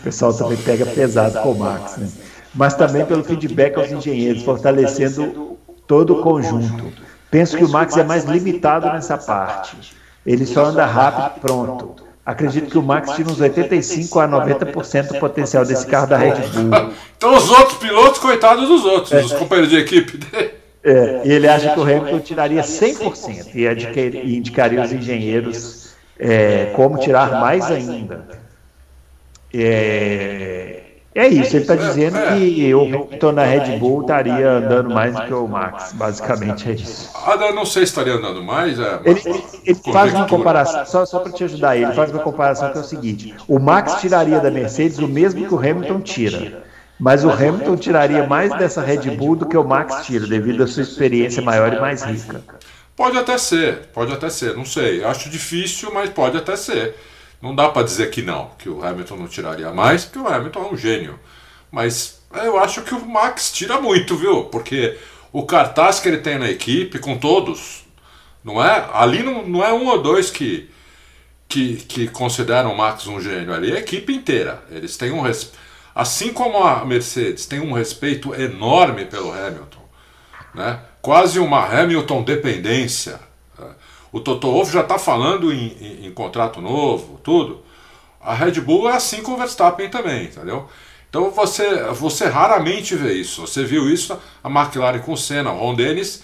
o pessoal também pega pesado com o Max, né? mas também pelo feedback aos engenheiros, fortalecendo todo o conjunto. Penso que o Max é mais limitado nessa parte. Ele só anda rápido pronto. Acredito que o Max tinha uns 85 a 90% do potencial desse carro da Red Bull. Então os outros pilotos, coitados dos outros, é. dos companheiros de equipe É, e ele acha que o Hamilton tiraria 100% e indicaria os engenheiros é, como tirar mais ainda. É, é isso, ele está dizendo que o Hamilton na Red Bull estaria andando mais do que o Max, basicamente é isso. Ah, não sei se estaria andando mais. É, ele, ele, ele faz uma comparação, só, só para te ajudar, ele faz uma comparação que é o seguinte: o Max tiraria da Mercedes o mesmo que o Hamilton tira. Mas o Hamilton tiraria mais dessa Red Bull do que o Max tira, devido à sua experiência maior e mais rica. Pode até ser, pode até ser, não sei. Acho difícil, mas pode até ser. Não dá para dizer que não, que o Hamilton não tiraria mais, porque o Hamilton é um gênio. Mas eu acho que o Max tira muito, viu? Porque o cartaz que ele tem na equipe, com todos, não é? Ali não, não é um ou dois que, que, que consideram o Max um gênio, ali é a equipe inteira. Eles têm um respeito. Assim como a Mercedes tem um respeito enorme pelo Hamilton, né? Quase uma Hamilton dependência o Toto Wolff já está falando em, em, em, contrato novo, tudo. A Red Bull é assim com o Verstappen também, entendeu? Então você, você raramente vê isso. Você viu isso a McLaren com o Senna. O Ron Dennis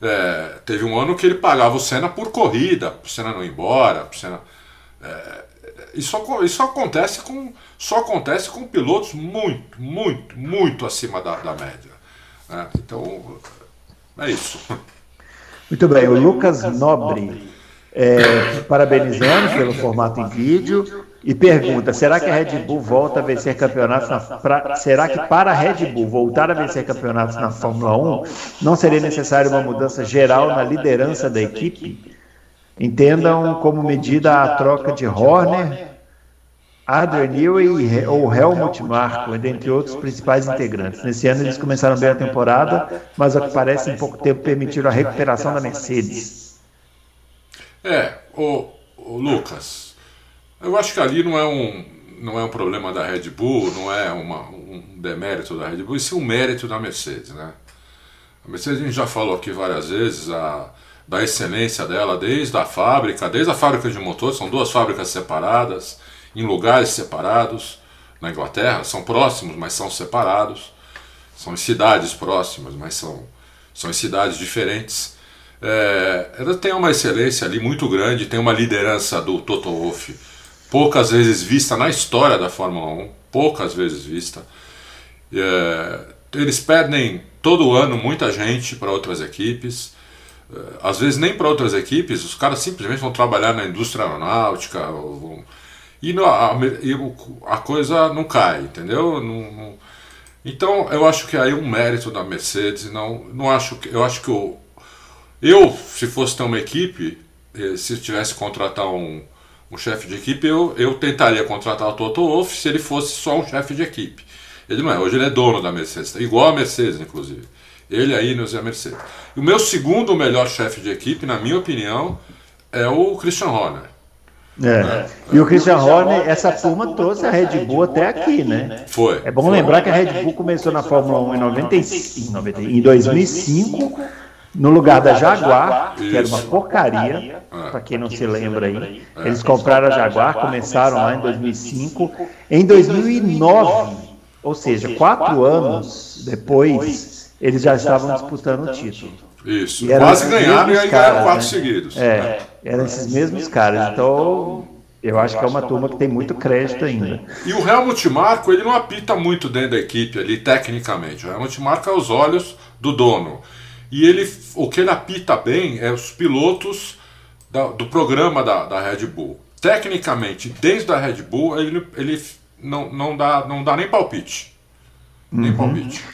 é, teve um ano que ele pagava o Senna por corrida, o Senna não ir embora, Senna, é, isso, isso acontece com só acontece com pilotos muito, muito, muito acima da, da média. Né? Então é isso. Muito bem, o Lucas Nobre, é, parabenizando pelo formato em vídeo, e pergunta: será que a Red Bull volta a vencer campeonatos na, pra, será que para a Red Bull voltar a vencer campeonatos na Fórmula 1 não seria necessária uma mudança geral na liderança da equipe? Entendam como medida a troca de Horner, Adrian Newey ou Helmut Marko, dentre outros principais integrantes. Nesse ano eles começaram bem a temporada, mas ao que parece em pouco tempo permitiram a recuperação da Mercedes. É, o, o Lucas, eu acho que ali não é um, não é um problema da Red Bull, não é uma, um demérito da Red Bull, isso é um mérito da Mercedes, né? A Mercedes a gente já falou aqui várias vezes a, da excelência dela desde a fábrica, desde a fábrica de motor, são duas fábricas separadas em lugares separados na Inglaterra, são próximos, mas são separados, são em cidades próximas, mas são, são em cidades diferentes. É, ela tem uma excelência ali muito grande, tem uma liderança do Toto Wolff poucas vezes vista na história da Fórmula 1, poucas vezes vista. É, eles perdem todo ano muita gente para outras equipes, é, às vezes nem para outras equipes, os caras simplesmente vão trabalhar na indústria aeronáutica, vão, e, no, a, a, coisa não cai, entendeu? Não, não, então eu acho que aí um mérito da Mercedes, não, não acho que eu acho que eu, eu se fosse ter uma equipe, eh, se tivesse que contratar um, um chefe de equipe, eu, eu tentaria contratar o Toto Wolff se ele fosse só um chefe de equipe. Ele não é, hoje ele é dono da Mercedes, igual a Mercedes, inclusive. Ele, a Ineos e a Mercedes. E o meu segundo melhor chefe de equipe, na minha opinião, é o Christian Horner. É. E o Christian Horner, essa turma trouxe a Red Bull até aqui, né? Foi. É bom foi. lembrar que a Red Bull começou na Fórmula 1 em, 95, em 2005, no lugar da Jaguar, que era uma porcaria, é. para quem não se lembra aí. Eles compraram a Jaguar, começaram lá em 2005. Em 2009, ou seja, quatro anos depois, eles já estavam disputando o título. Isso, quase ganharam e aí ganharam quatro né? seguidos. É, eram esses mesmos caras. Então, eu acho que é uma turma que tem muito crédito ainda. E o Helmut Marko, ele não apita muito dentro da equipe ali, tecnicamente. O Helmut Marko é os olhos do dono. E ele, o que ele apita bem é os pilotos da, do programa da, da Red Bull. Tecnicamente, desde a Red Bull, ele, ele não, não, dá, não dá nem palpite. Nem uhum. palpite.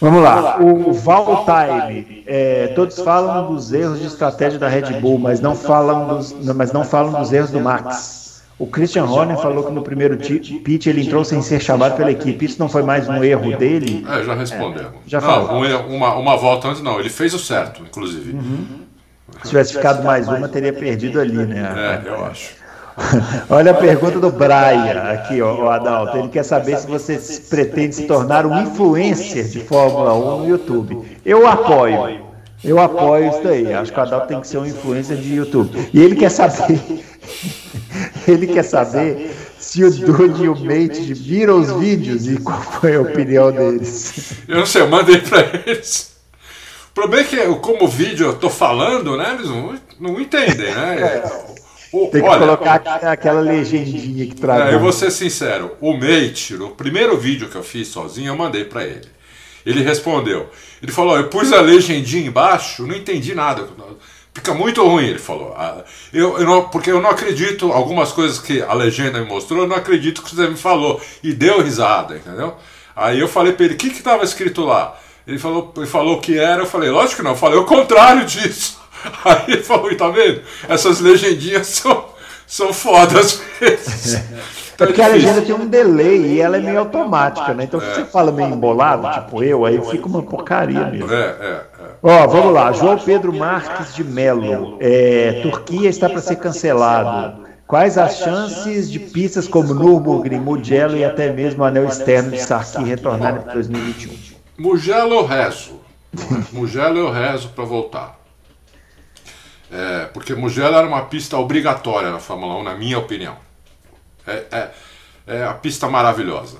Vamos lá, o Valtime, é, todos falam dos erros de estratégia da Red Bull, mas não falam dos, mas não falam dos erros do Max. O Christian Horner falou que no primeiro pit ele entrou sem ser chamado pela equipe. Isso não foi mais um erro dele? É, já respondemos. É, já falou. Um, uma, uma volta antes, não. Ele fez o certo, inclusive. Uhum. Se tivesse ficado mais uma, teria perdido ali, né? É, eu acho. Olha a pergunta do Brian aqui, ó, Adalto. Ele quer saber se você pretende se tornar um influencer de Fórmula 1 no YouTube. Eu apoio. Eu apoio isso aí. Acho que o Adalto tem que ser um influencer de YouTube. E ele quer saber. ele quer saber se o Dude e o Mate viram os vídeos e qual foi a opinião deles. Eu não sei, eu mandei pra eles. O problema é que, como vídeo eu tô falando, né? Eles não, não entendem, né? É. Tem que Olha, colocar aquela legendinha que traz. eu vou ser sincero, o Mate, no primeiro vídeo que eu fiz sozinho, eu mandei para ele. Ele respondeu. Ele falou: Eu pus a legendinha embaixo, não entendi nada. Fica muito ruim, ele falou. Ah, eu, eu não, porque eu não acredito, algumas coisas que a legenda me mostrou, eu não acredito que você me falou. E deu risada, entendeu? Aí eu falei para ele: O que estava escrito lá? Ele falou, ele falou que era, eu falei: Lógico que não, eu falei o contrário disso. Aí ele falou, tá vendo? Essas legendinhas são, são fodas vezes. É porque a legenda tem um delay e ela é meio automática, né? Então se você fala meio embolado, tipo eu, aí fica uma porcaria mesmo. É, é, é. Ó, vamos lá. João Pedro Marques de Melo. É, Turquia está para ser cancelado. Quais as chances de pistas como Nürburgring, Mugello e até mesmo o anel externo de Sarki retornarem para 2021? Mugello eu rezo. Mugello eu rezo para voltar. É, porque Mugello era uma pista obrigatória na Fórmula 1, na minha opinião. É, é, é a pista maravilhosa.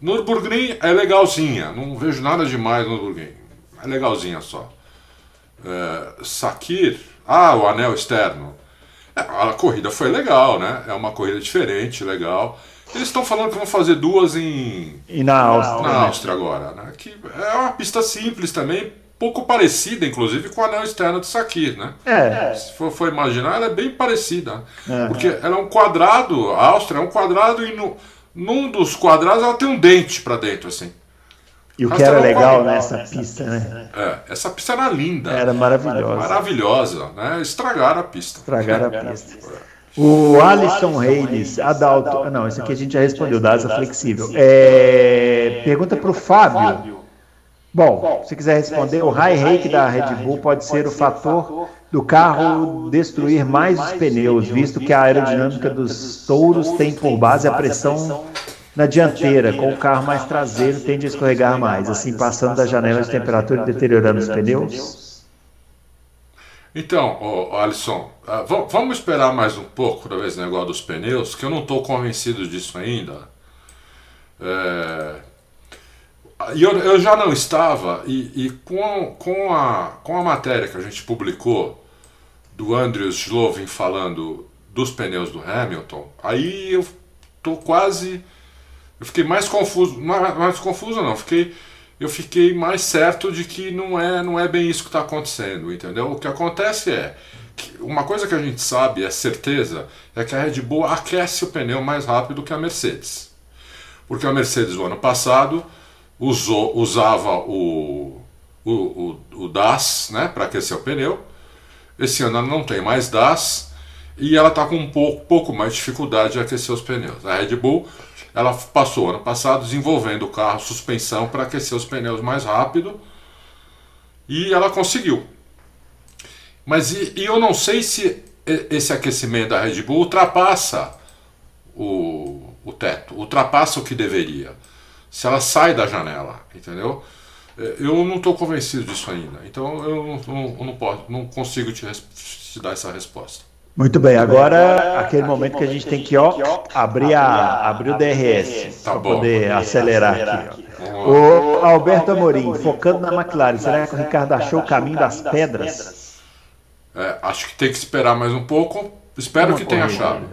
Nürburgring é legalzinha, não vejo nada demais no Nürburgring. É legalzinha só. É, Sakir, ah, o anel externo. É, a corrida foi legal, né? É uma corrida diferente, legal. Eles estão falando que vão fazer duas em. E na Áustria. Na Áustria agora, né? Que é uma pista simples também, pouco parecida, inclusive, com o anel externo de Sakir, né? É. Se for, for imaginar, ela é bem parecida. É. Porque ela é um quadrado, a Áustria é um quadrado e no, num dos quadrados ela tem um dente para dentro, assim. E o que era legal nessa pista, né? É, essa pista era linda. Era maravilhosa. Maravilhosa, né? Estragaram a pista. Estragaram a pista. O Alisson Reis, Adalto. Não, esse aqui a gente já respondeu, da asa flexível. É, pergunta para o Fábio. Bom, se quiser responder, o high rake da Red Bull pode ser o fator do carro destruir mais os pneus, visto que a aerodinâmica dos touros tem por base a pressão na dianteira, com o carro mais traseiro tende a escorregar mais, assim passando da janela de temperatura e deteriorando os pneus? Então, oh, Alisson, uh, vamos esperar mais um pouco, talvez, no negócio dos pneus, que eu não estou convencido disso ainda. É, eu, eu já não estava, e, e, com, com, a, com a matéria que a gente publicou do Andrew Slovin falando dos pneus do Hamilton, aí eu tô quase. Eu fiquei mais confuso. Mais, mais confuso não, fiquei, eu fiquei mais certo de que não é, não é bem isso que está acontecendo, entendeu? O que acontece é. Uma coisa que a gente sabe, é certeza, é que a Red Bull aquece o pneu mais rápido que a Mercedes. Porque a Mercedes, no ano passado, usou, usava o, o, o, o DAS né, para aquecer o pneu. Esse ano não tem mais DAS. e ela está com um pouco, pouco mais de dificuldade de aquecer os pneus. A Red Bull ela passou ano passado desenvolvendo o carro suspensão para aquecer os pneus mais rápido e ela conseguiu. Mas e, e, eu não sei se esse aquecimento da Red Bull ultrapassa o, o teto, ultrapassa o que deveria. Se ela sai da janela, entendeu? É, eu não estou convencido disso ainda. Então eu não, não, não, posso, não consigo te, te dar essa resposta. Muito bem, agora aquele momento que a gente tem que ó, abrir, a, abrir o DRS tá para poder acelerar aqui. Ó. O Alberto Amorim, focando na McLaren, será que o Ricardo achou o caminho das pedras? É, acho que tem que esperar mais um pouco. Espero que tenha achado.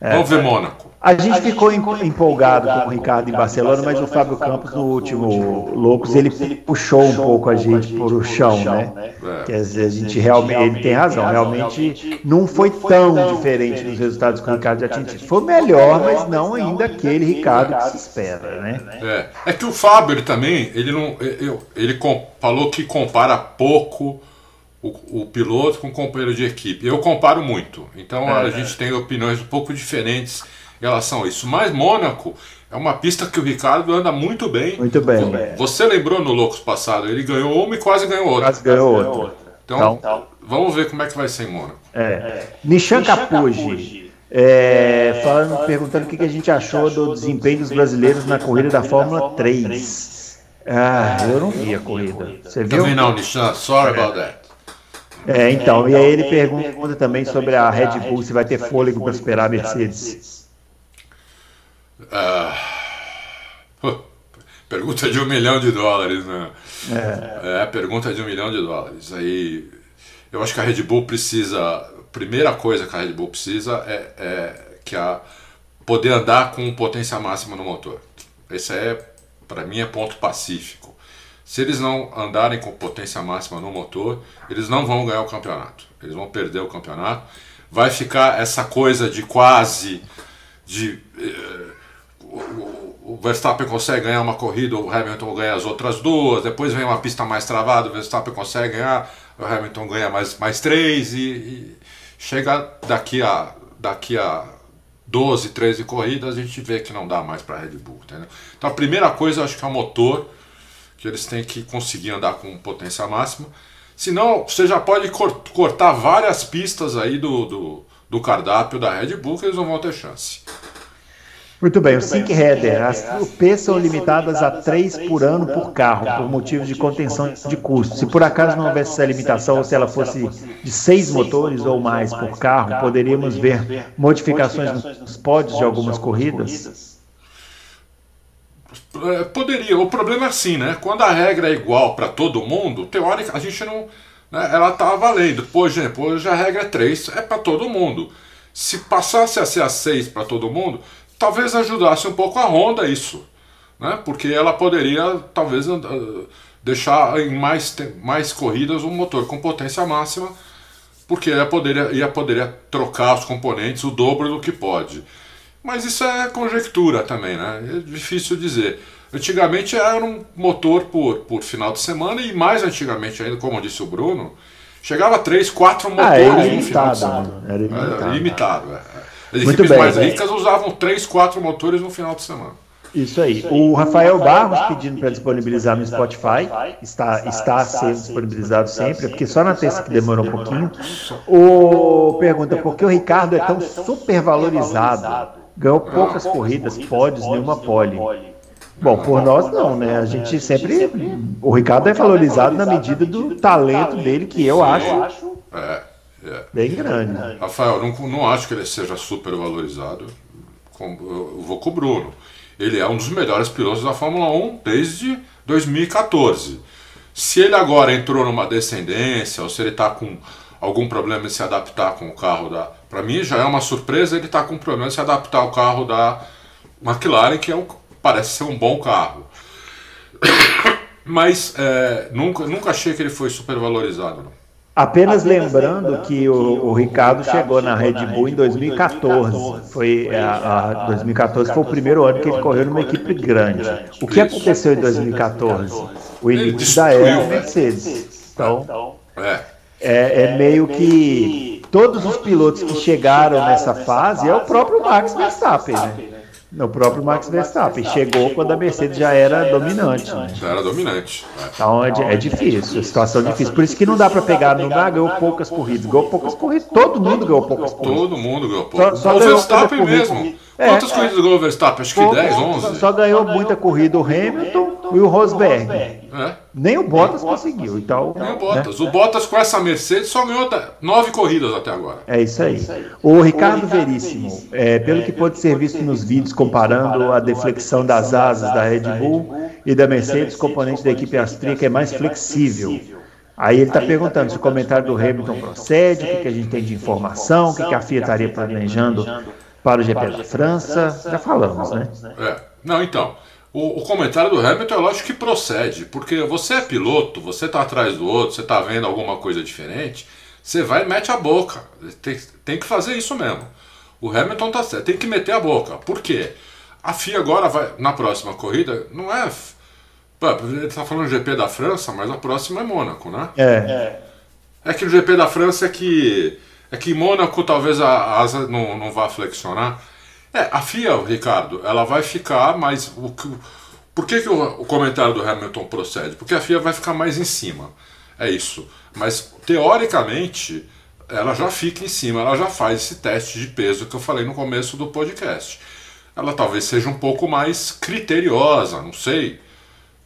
É, Vamos ver Mônaco. A gente ficou empolgado com o Ricardo em Barcelona, mas o Fábio Campos no último Loucos ele puxou um pouco a gente por o chão, né? É. Quer dizer, a gente realmente ele tem razão, realmente não foi tão diferente dos resultados que o Ricardo já tinha tido. Foi melhor, mas não ainda aquele Ricardo que se espera, né? É, é que o Fábio ele também ele não ele, falou que compara pouco o, o, piloto com o companheiro de equipe. Eu comparo muito. Então a gente tem opiniões um pouco diferentes em relação a isso. Mas Mônaco é uma pista que o Ricardo anda muito bem. Muito bem. Você lembrou no Loucos passado, ele ganhou uma e quase ganhou outra. Quase ganhou outra. Então, então, vamos ver como é que vai ser em Mônaco. É. Nishan Capuji. É, falando, perguntando o que a gente achou do desempenho dos brasileiros na corrida da Fórmula 3. Ah, eu não vi a corrida. Você viu? Também não, Nishan. Sorry about that. É, então, e aí ele pergunta também sobre a Red Bull, se vai ter fôlego para superar a Mercedes. Ah, pergunta de um milhão de dólares, né? É. é, pergunta de um milhão de dólares. Aí eu acho que a Red Bull precisa. Primeira coisa que a Red Bull precisa é, é que a poder andar com potência máxima no motor. Esse é, para mim, é ponto pacífico. Se eles não andarem com potência máxima no motor, eles não vão ganhar o campeonato. Eles vão perder o campeonato. Vai ficar essa coisa de quase de eh, o Verstappen consegue ganhar uma corrida, o Hamilton ganha as outras duas, depois vem uma pista mais travada, o Verstappen consegue ganhar, o Hamilton ganha mais, mais três e, e chega daqui a, daqui a 12, 13 corridas, a gente vê que não dá mais para a Red Bull. Entendeu? Então a primeira coisa acho que é o motor, que eles têm que conseguir andar com potência máxima. Senão você já pode cortar várias pistas aí do, do, do cardápio da Red Bull que eles não vão ter chance. Muito bem, o Sync Header. As UPs são limitadas a três por ano por carro, por motivos de contenção de custos. Se por acaso não houvesse essa limitação, ou se ela fosse de seis motores ou mais por carro, poderíamos ver modificações nos pódios de algumas corridas? É, poderia. O problema é assim, né? Quando a regra é igual para todo mundo, teórica, a gente não. Né, ela tá valendo. Por exemplo, hoje a regra é 3, é para todo mundo. Se passasse a ser a 6 para todo mundo, talvez ajudasse um pouco a Honda isso, né? porque ela poderia talvez deixar em mais, mais corridas um motor com potência máxima, porque ela poderia, ia poderia trocar os componentes o dobro do que pode. Mas isso é conjectura também, né? É difícil dizer. Antigamente era um motor por, por final de semana e mais antigamente ainda, como disse o Bruno, chegava a 3, 4 motores ah, no final de semana. Era limitado. Era limitado é. As Muito equipes bem, mais ricas usavam 3, 4 motores no final de semana. Isso aí. O Rafael Barros pedindo para disponibilizar no Spotify, está, está sendo disponibilizado sempre, porque só na terça que demorou um pouquinho. O pergunta por que o Ricardo é tão super valorizado? Ganhou poucas corridas, pódios, nenhuma pole. Bom, por nós não, né? A gente sempre. O Ricardo é valorizado na medida do talento dele, que eu acho. É é. Bem grande. Rafael, não, não acho que ele seja super valorizado. Eu vou com o Bruno. Ele é um dos melhores pilotos da Fórmula 1 desde 2014. Se ele agora entrou numa descendência, ou se ele está com algum problema em se adaptar com o carro da. Para mim já é uma surpresa ele estar tá com problema em se adaptar ao carro da McLaren, que é um, parece ser um bom carro. Mas é, nunca, nunca achei que ele foi super valorizado. Não. Apenas lembrando que o, o, Ricardo chegou na Red Bull em 2014. Foi a, a 2014 foi o primeiro ano que ele correu numa equipe grande. O que aconteceu em 2014? O início da era Mercedes. Então, é, é meio que todos os pilotos que chegaram nessa fase é o próprio Max Verstappen, né? O próprio Max Verstappen chegou quando a Mercedes já era dominante. Né? Já era dominante. É. Então é, é difícil, a situação é difícil. Por isso que não dá para pegar, não dá, ganhou poucas corridas. Ganhou poucas corridas, todo mundo ganhou poucas corridas. Todo mundo ganhou poucas. Só, só o Verstappen mesmo. É, Quantas corridas ganhou o Verstappen? Acho que 10, 11. Só ganhou muita corrida o Hamilton e o Rosberg. É. Nem o Bottas conseguiu. Então, Nem o Bottas. Né? O Bottas com essa Mercedes só ganhou nove corridas até agora. É isso aí. O Ricardo Veríssimo, é, pelo que pode ser visto nos vídeos comparando a deflexão das asas da Red Bull e da Mercedes, componente da equipe austríaca é mais flexível. Aí ele está perguntando se o comentário do Hamilton procede, o que, que a gente tem de informação, o que, que a FIA estaria planejando para o GP da França. Já falamos, né? É. Não, então. O, o, comentário do Hamilton é lógico que procede, porque você é piloto, você está atrás do outro, você está vendo alguma coisa diferente, você vai e mete a boca. Tem, tem que fazer isso mesmo. O Hamilton tá certo, tem que meter a boca. Por quê? A FIA agora vai, na próxima corrida, não é. Ele está falando GP da França, mas a próxima é Mônaco, né? É. É que o GP da França é que. É que Mônaco talvez a asa não, não vá flexionar. É, a FIA, Ricardo, ela vai ficar mais. O, por que, que o, o comentário do Hamilton procede? Porque a FIA vai ficar mais em cima. É isso. Mas, teoricamente, ela já fica em cima, ela já faz esse teste de peso que eu falei no começo do podcast. Ela talvez seja um pouco mais criteriosa, não sei.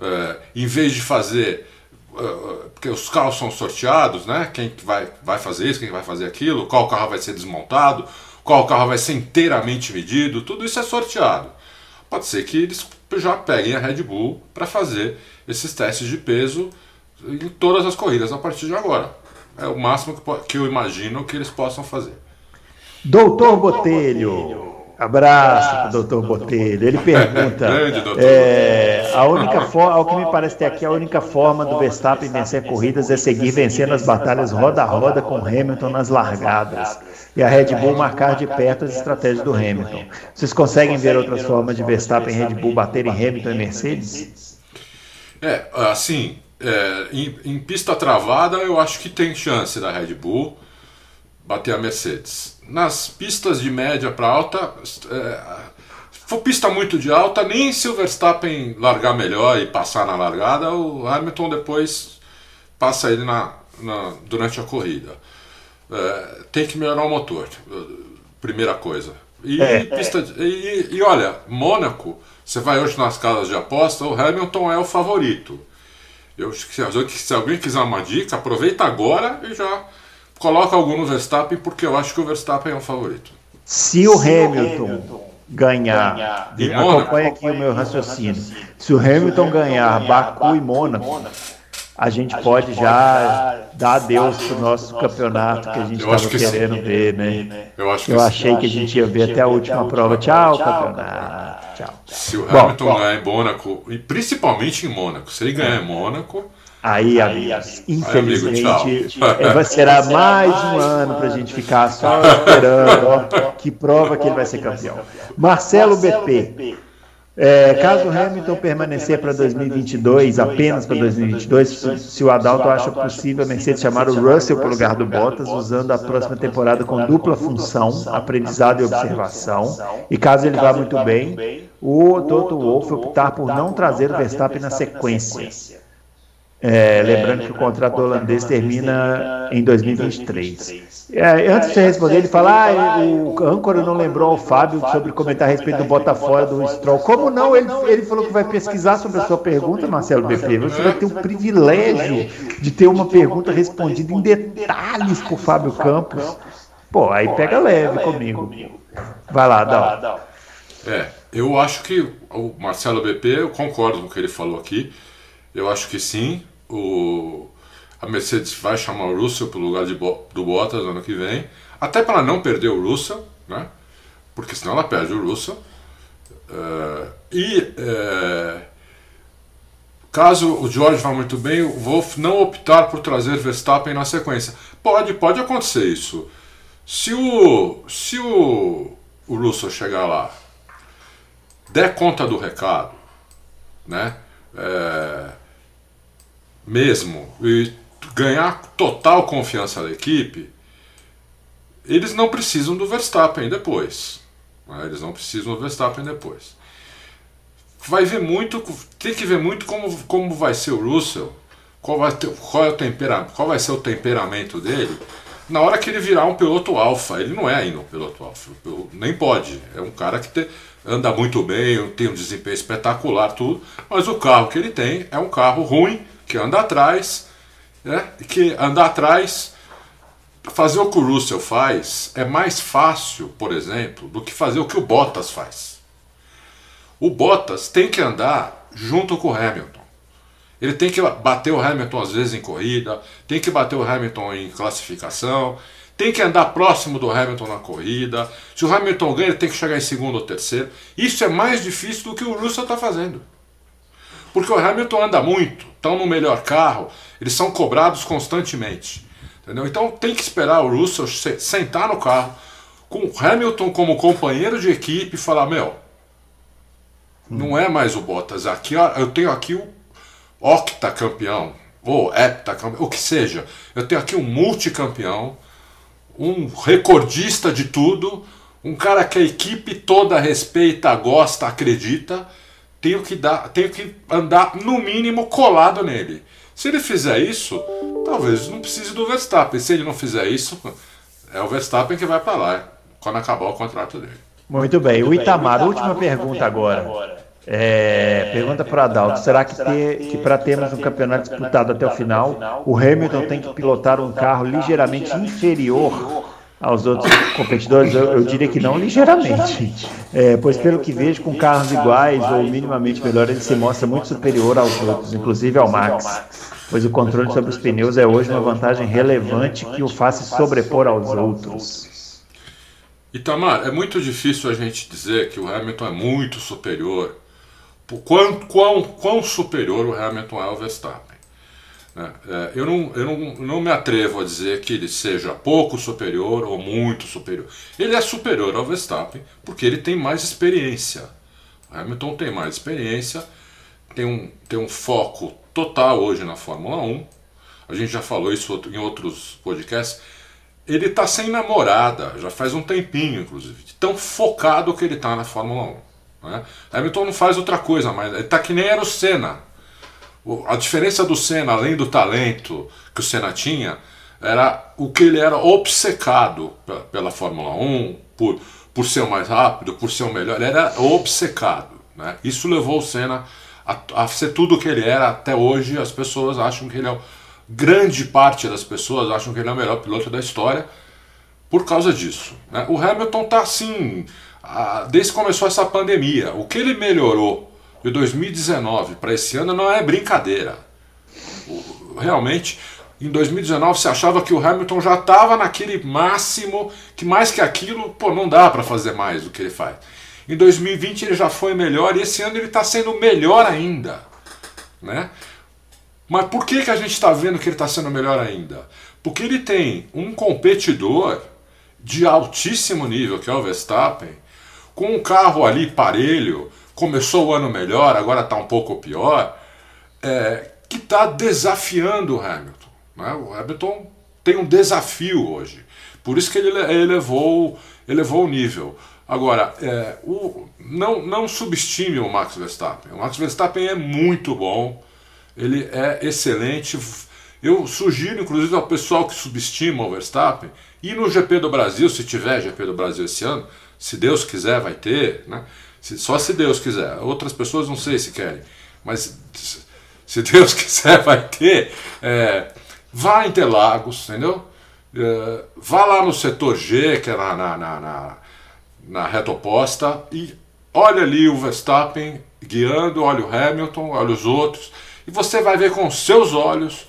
É, em vez de fazer. Uh, porque os carros são sorteados, né? Quem vai, vai fazer isso, quem vai fazer aquilo, qual carro vai ser desmontado qual carro vai ser inteiramente medido, tudo isso é sorteado. Pode ser que eles já peguem a Red Bull para fazer esses testes de peso em todas as corridas a partir de agora. É o máximo que, eu imagino que eles possam fazer. Doutor Botelho. Abraço para o doutor Botelho. Ele pergunta: é, a única forma, ao que me parece ter aqui, a única forma do Verstappen vencer corridas é seguir vencendo as batalhas roda a roda com Hamilton nas largadas e a Red Bull marcar de perto as estratégias do Hamilton. Vocês conseguem ver outras formas de Verstappen e Red Bull baterem Hamilton e Mercedes? É, assim, é, em, em pista travada eu acho que tem chance da Red Bull bater a Mercedes. Nas pistas de média para alta, é, se for pista muito de alta, nem se o Verstappen largar melhor e passar na largada, o Hamilton depois passa ele na, na durante a corrida. É, tem que melhorar o motor, primeira coisa. E, é, pista, é. E, e, olha, Mônaco, você vai hoje nas casas de aposta, o Hamilton é o favorito. Eu, se alguém quiser uma dica, aproveita agora e já coloca algum no Verstappen, porque eu acho que o Verstappen é o favorito. Se o Hamilton ganhar, ganhar acompanha aqui o meu raciocínio. Se o Hamilton ganhar Baku e Mônaco, a gente pode já dar adeus para o nosso campeonato que a gente estava que querendo sim. ver, né? Eu, acho que Eu achei que a gente ia ver até a última prova. Tchau, campeonato. Tchau. Se o Hamilton bom, ganhar em Mônaco, e principalmente em Mônaco, se ele ganhar em Mônaco. Aí, amigos, infelizmente, Aí, amigo, será mais um ano para a gente ficar só esperando ó, que prova que ele vai ser campeão. Marcelo BP. É, caso o Hamilton permanecer para 2022, apenas para 2022, se o Adalto acha possível a Mercedes chamar o Russell para o lugar do Bottas, usando a próxima temporada com dupla função, aprendizado e observação, e caso ele vá muito bem, o Toto Wolff optar por não trazer o Verstappen na sequência. É, lembrando que o contrato holandês termina em 2023. É, antes de você responder, ele fala: ah, o âncora não lembrou ao Fábio sobre comentar a respeito do Botafora do Stroll. Como não? Ele, ele falou que vai pesquisar sobre a sua pergunta, Marcelo BP. Você vai ter o privilégio de ter uma pergunta respondida em detalhes por Fábio Campos. Pô, aí pega leve comigo. Vai lá, Dal. É, eu acho que o Marcelo BP, eu concordo com o que ele falou aqui. Eu acho que sim o, a Mercedes vai chamar o Russell para o lugar de, do Bottas ano que vem, até para não perder o Russell, né? porque senão ela perde o Russell. Uh, e uh, caso o George vá muito bem, o Wolff não optar por trazer Verstappen na sequência. Pode, pode acontecer isso. Se o, se o, o Russell chegar lá, der conta do recado, né? É, mesmo e ganhar total confiança da equipe, eles não precisam do Verstappen depois. Né? Eles não precisam do Verstappen depois. Vai ver muito, tem que ver muito como, como vai ser o Russell, qual vai, ter, qual, é o tempera, qual vai ser o temperamento dele na hora que ele virar um piloto alfa. Ele não é ainda um piloto alfa, nem pode. É um cara que te, anda muito bem, tem um desempenho espetacular, tudo, mas o carro que ele tem é um carro ruim, que anda atrás, né? que anda atrás fazer o que o Russell faz é mais fácil, por exemplo, do que fazer o que o Bottas faz. O Bottas tem que andar junto com o Hamilton. Ele tem que bater o Hamilton às vezes em corrida, tem que bater o Hamilton em classificação, tem que andar próximo do Hamilton na corrida. Se o Hamilton ganha, ele tem que chegar em segundo ou terceiro. Isso é mais difícil do que o Russell está fazendo. Porque o Hamilton anda muito, estão no melhor carro, eles são cobrados constantemente. Entendeu? Então tem que esperar o Russell sentar no carro com o Hamilton como companheiro de equipe e falar: Meu, não é mais o Bottas. Aqui eu tenho aqui o octacampeão, ou heptacampeão, o que seja. Eu tenho aqui um multicampeão, um recordista de tudo, um cara que a equipe toda respeita, gosta, acredita. Tenho que, dar, tenho que andar, no mínimo, colado nele. Se ele fizer isso, talvez não precise do Verstappen. Se ele não fizer isso, é o Verstappen que vai para lá quando acabar o contrato dele. Muito bem. O Itamar, última pergunta agora. É, pergunta para o Adalto: será que, ter, que para termos um campeonato disputado até o final, o Hamilton tem que pilotar um carro ligeiramente inferior aos outros competidores? Eu, eu diria que não ligeiramente, é, pois pelo que vejo, com carros iguais ou minimamente melhores, ele se mostra muito superior aos outros, inclusive ao Max, pois o controle sobre os pneus é hoje uma vantagem relevante que o faça sobrepor aos outros. Itamar, é muito difícil a gente dizer que o Hamilton é muito superior. Quão, quão, quão superior o Hamilton é ao Verstappen? Né? É, eu não, eu não, não me atrevo a dizer que ele seja pouco superior ou muito superior. Ele é superior ao Verstappen porque ele tem mais experiência. O Hamilton tem mais experiência, tem um, tem um foco total hoje na Fórmula 1. A gente já falou isso em outros podcasts. Ele está sem namorada, já faz um tempinho, inclusive, tão focado que ele está na Fórmula 1. Né? Hamilton não faz outra coisa, mas ele está que nem era o Senna a diferença do Senna, além do talento que o Senna tinha, era o que ele era obcecado pela Fórmula 1, por, por ser o mais rápido, por ser o melhor. Ele era obcecado. Né? Isso levou o Senna a, a ser tudo o que ele era até hoje. As pessoas acham que ele é. Grande parte das pessoas acham que ele é o melhor piloto da história por causa disso. Né? O Hamilton está assim, desde que começou essa pandemia. O que ele melhorou de 2019 para esse ano não é brincadeira. Realmente, em 2019 você achava que o Hamilton já estava naquele máximo, que mais que aquilo, pô, não dá para fazer mais do que ele faz. Em 2020 ele já foi melhor e esse ano ele está sendo melhor ainda, né? Mas por que, que a gente está vendo que ele está sendo melhor ainda? Porque ele tem um competidor de altíssimo nível, que é o Verstappen, com um carro ali parelho, começou o ano melhor, agora está um pouco pior, é, que está desafiando o Hamilton. Né? O Hamilton tem um desafio hoje. Por isso que ele elevou, elevou o nível. Agora, é, o, não, não subestime o Max Verstappen. O Max Verstappen é muito bom, ele é excelente. Eu sugiro, inclusive, ao pessoal que subestima o Verstappen, ir no GP do Brasil, se tiver GP do Brasil esse ano, se Deus quiser, vai ter, né? Só se Deus quiser. Outras pessoas não sei se querem. Mas se Deus quiser, vai ter. É, vá a Interlagos, entendeu? É, vá lá no setor G, que é na, na, na, na, na reta oposta, e olha ali o Verstappen guiando, olha o Hamilton, olha os outros, e você vai ver com seus olhos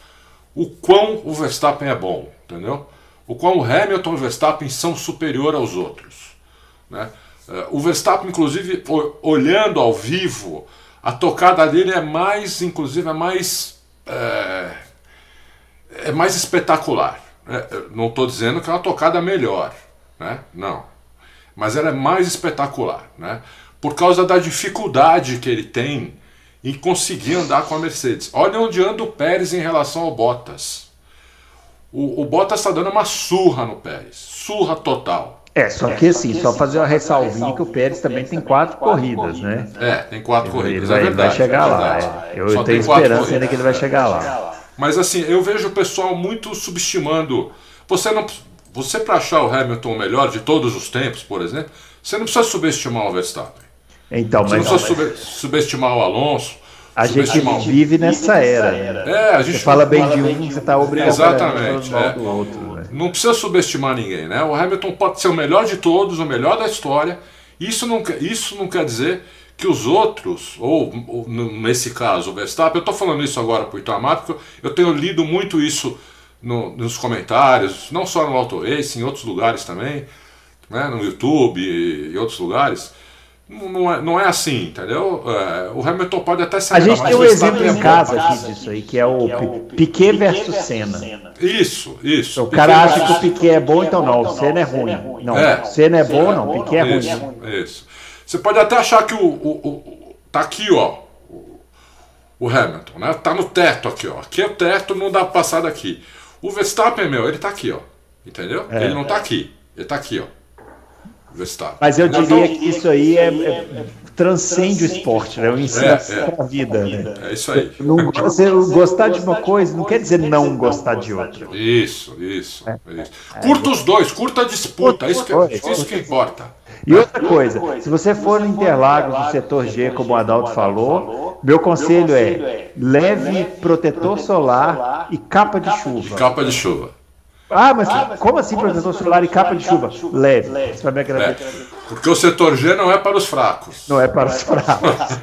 o quão o Verstappen é bom, entendeu? O quão o Hamilton e o Verstappen são superior aos outros. Né? O Verstappen, inclusive, olhando ao vivo, a tocada dele é mais, inclusive, é mais. É, é mais espetacular. Né? Não estou dizendo que é uma tocada melhor, né? não. Mas ela é mais espetacular, né? por causa da dificuldade que ele tem em conseguir andar com a Mercedes. Olha onde anda o Pérez em relação ao Bottas. O, o Bottas está dando uma surra no Pérez. Surra total. É, só que assim, só fazer uma ressalvinha que o Pérez também tem quatro corridas, né? É, tem quatro corridas, ele é vai, verdade. vai chegar é lá. é. Eu Só tenho esperança ainda que ele vai chegar lá. Mas assim, eu vejo o pessoal muito subestimando. Você não, você para achar o Hamilton o melhor de todos os tempos, por exemplo, você não precisa subestimar o Verstappen. Então, Você não mas precisa sube- subestimar o Alonso. A gente vive nessa era. É, a gente Você fala bem de um, você está obrigado Exatamente, a falar é. mal do outro. né? Não precisa subestimar ninguém, né? O Hamilton pode ser o melhor de todos, o melhor da história. Isso não, quer- isso não quer dizer que os outros, ou, ou nesse caso o Verstappen, eu estou falando isso agora para o Itamar, porque eu tenho lido muito isso no- nos comentários, não só no Auto Race, em outros lugares também, né? no YouTube e em outros lugares. Não, é, não é assim, entendeu? É, o Hamilton pode até ser A gente tem o um exemplo em é casa aqui disso aí, que é o Pi- Piquet versus Senna. Isso, isso. O cara acha que o Piquet é bom, então não, o Senna é ruim. Não, É. o Senna é bom, não, o Piquet é ruim. Isso, isso. Você pode até achar que o, o, o- tá aqui, ó, o, o Hamilton, né? Tá no teto aqui, ó. Aqui é o teto, não dá pra passar daqui. O Verstappen, meu, ele tá aqui, ó. Entendeu? É. Ele não tá aqui. Ele tá aqui, ó. Verstappen. Mas eu Então, diria que isso aí é, é- transcende o esporte, né? O ensino É, para a vida. Né? É isso aí. Não, você gostar de uma coisa não quer dizer não gostar de outra. Isso, isso, isso. Curta os dois, curta a disputa. Isso que, isso que importa. E outra coisa, se você for no Interlagos, no setor G, como o Adalto falou, meu conselho é leve protetor solar e capa de chuva. Capa de chuva. Ah, mas como assim protetor solar e capa de chuva? Leve. Você vai me É, porque o setor G não é para os fracos. Não é para os fracos.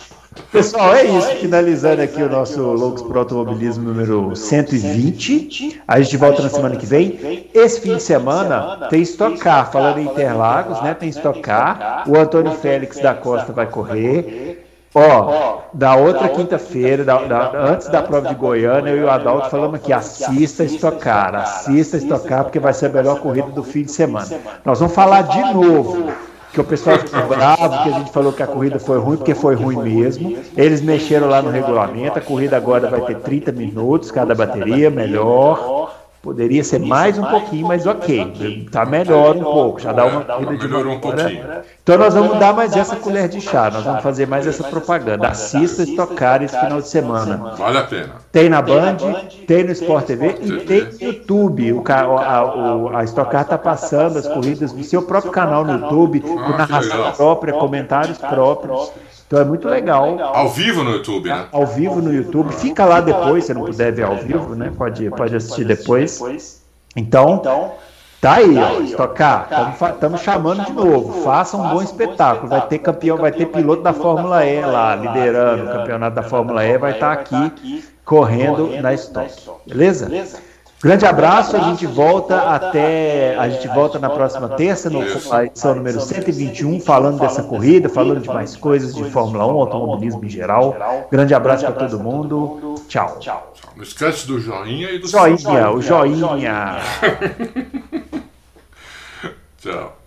Pessoal, é isso. Finalizando aqui o nosso Loucos pro Automobilismo número 120. A gente volta na semana que vem. Esse fim de semana tem Stock Car, falando em Interlagos, né? Tem Stock Car. O Antônio Félix da Costa vai correr. Ó, da outra quinta-feira, da- antes da prova de Goiânia, eu e o Adalto falamos aqui, assista Stock Car, assista Stock Car, porque vai ser a melhor corrida do fim de semana. Nós vamos falar de novo que o pessoal ficou bravo, que a gente falou que a corrida foi ruim, porque foi ruim mesmo. Eles mexeram lá no regulamento, a corrida agora vai ter 30 minutos cada bateria, melhor. Poderia ser mais um pouquinho, mas ok. Tá melhor um pouco, já dá uma corrida de Melhorou um hora. pouquinho. Então nós vamos dar mais essa colher de chá, nós vamos fazer mais essa propaganda. Assista Estocar esse final de semana. Vale a pena. Tem na Band, tem no Sport TV e tem no YouTube. O, a, a Stock Car está passando as corridas no seu próprio canal no YouTube, com que narração própria, comentários próprios. Então é muito legal. Ao vivo no YouTube, né? Ao vivo no YouTube. Fica lá depois, se não puder ver ao vivo, né? Pode, pode assistir depois. Então, tá aí, ó. Stock Car, estamos chamando de novo. Faça um bom espetáculo. Vai ter campeão, vai ter piloto da Fórmula E lá, liderando o campeonato da Fórmula E, vai estar aqui correndo na Stock. Beleza? Grande abraço, a gente volta até. A gente volta na próxima terça, no a edição número 121, falando dessa corrida, falando de mais coisas de Fórmula 1, automobilismo em geral. Grande abraço para todo mundo. Tchau. Não esquece do joinha e do Joinha, o joinha. Tchau.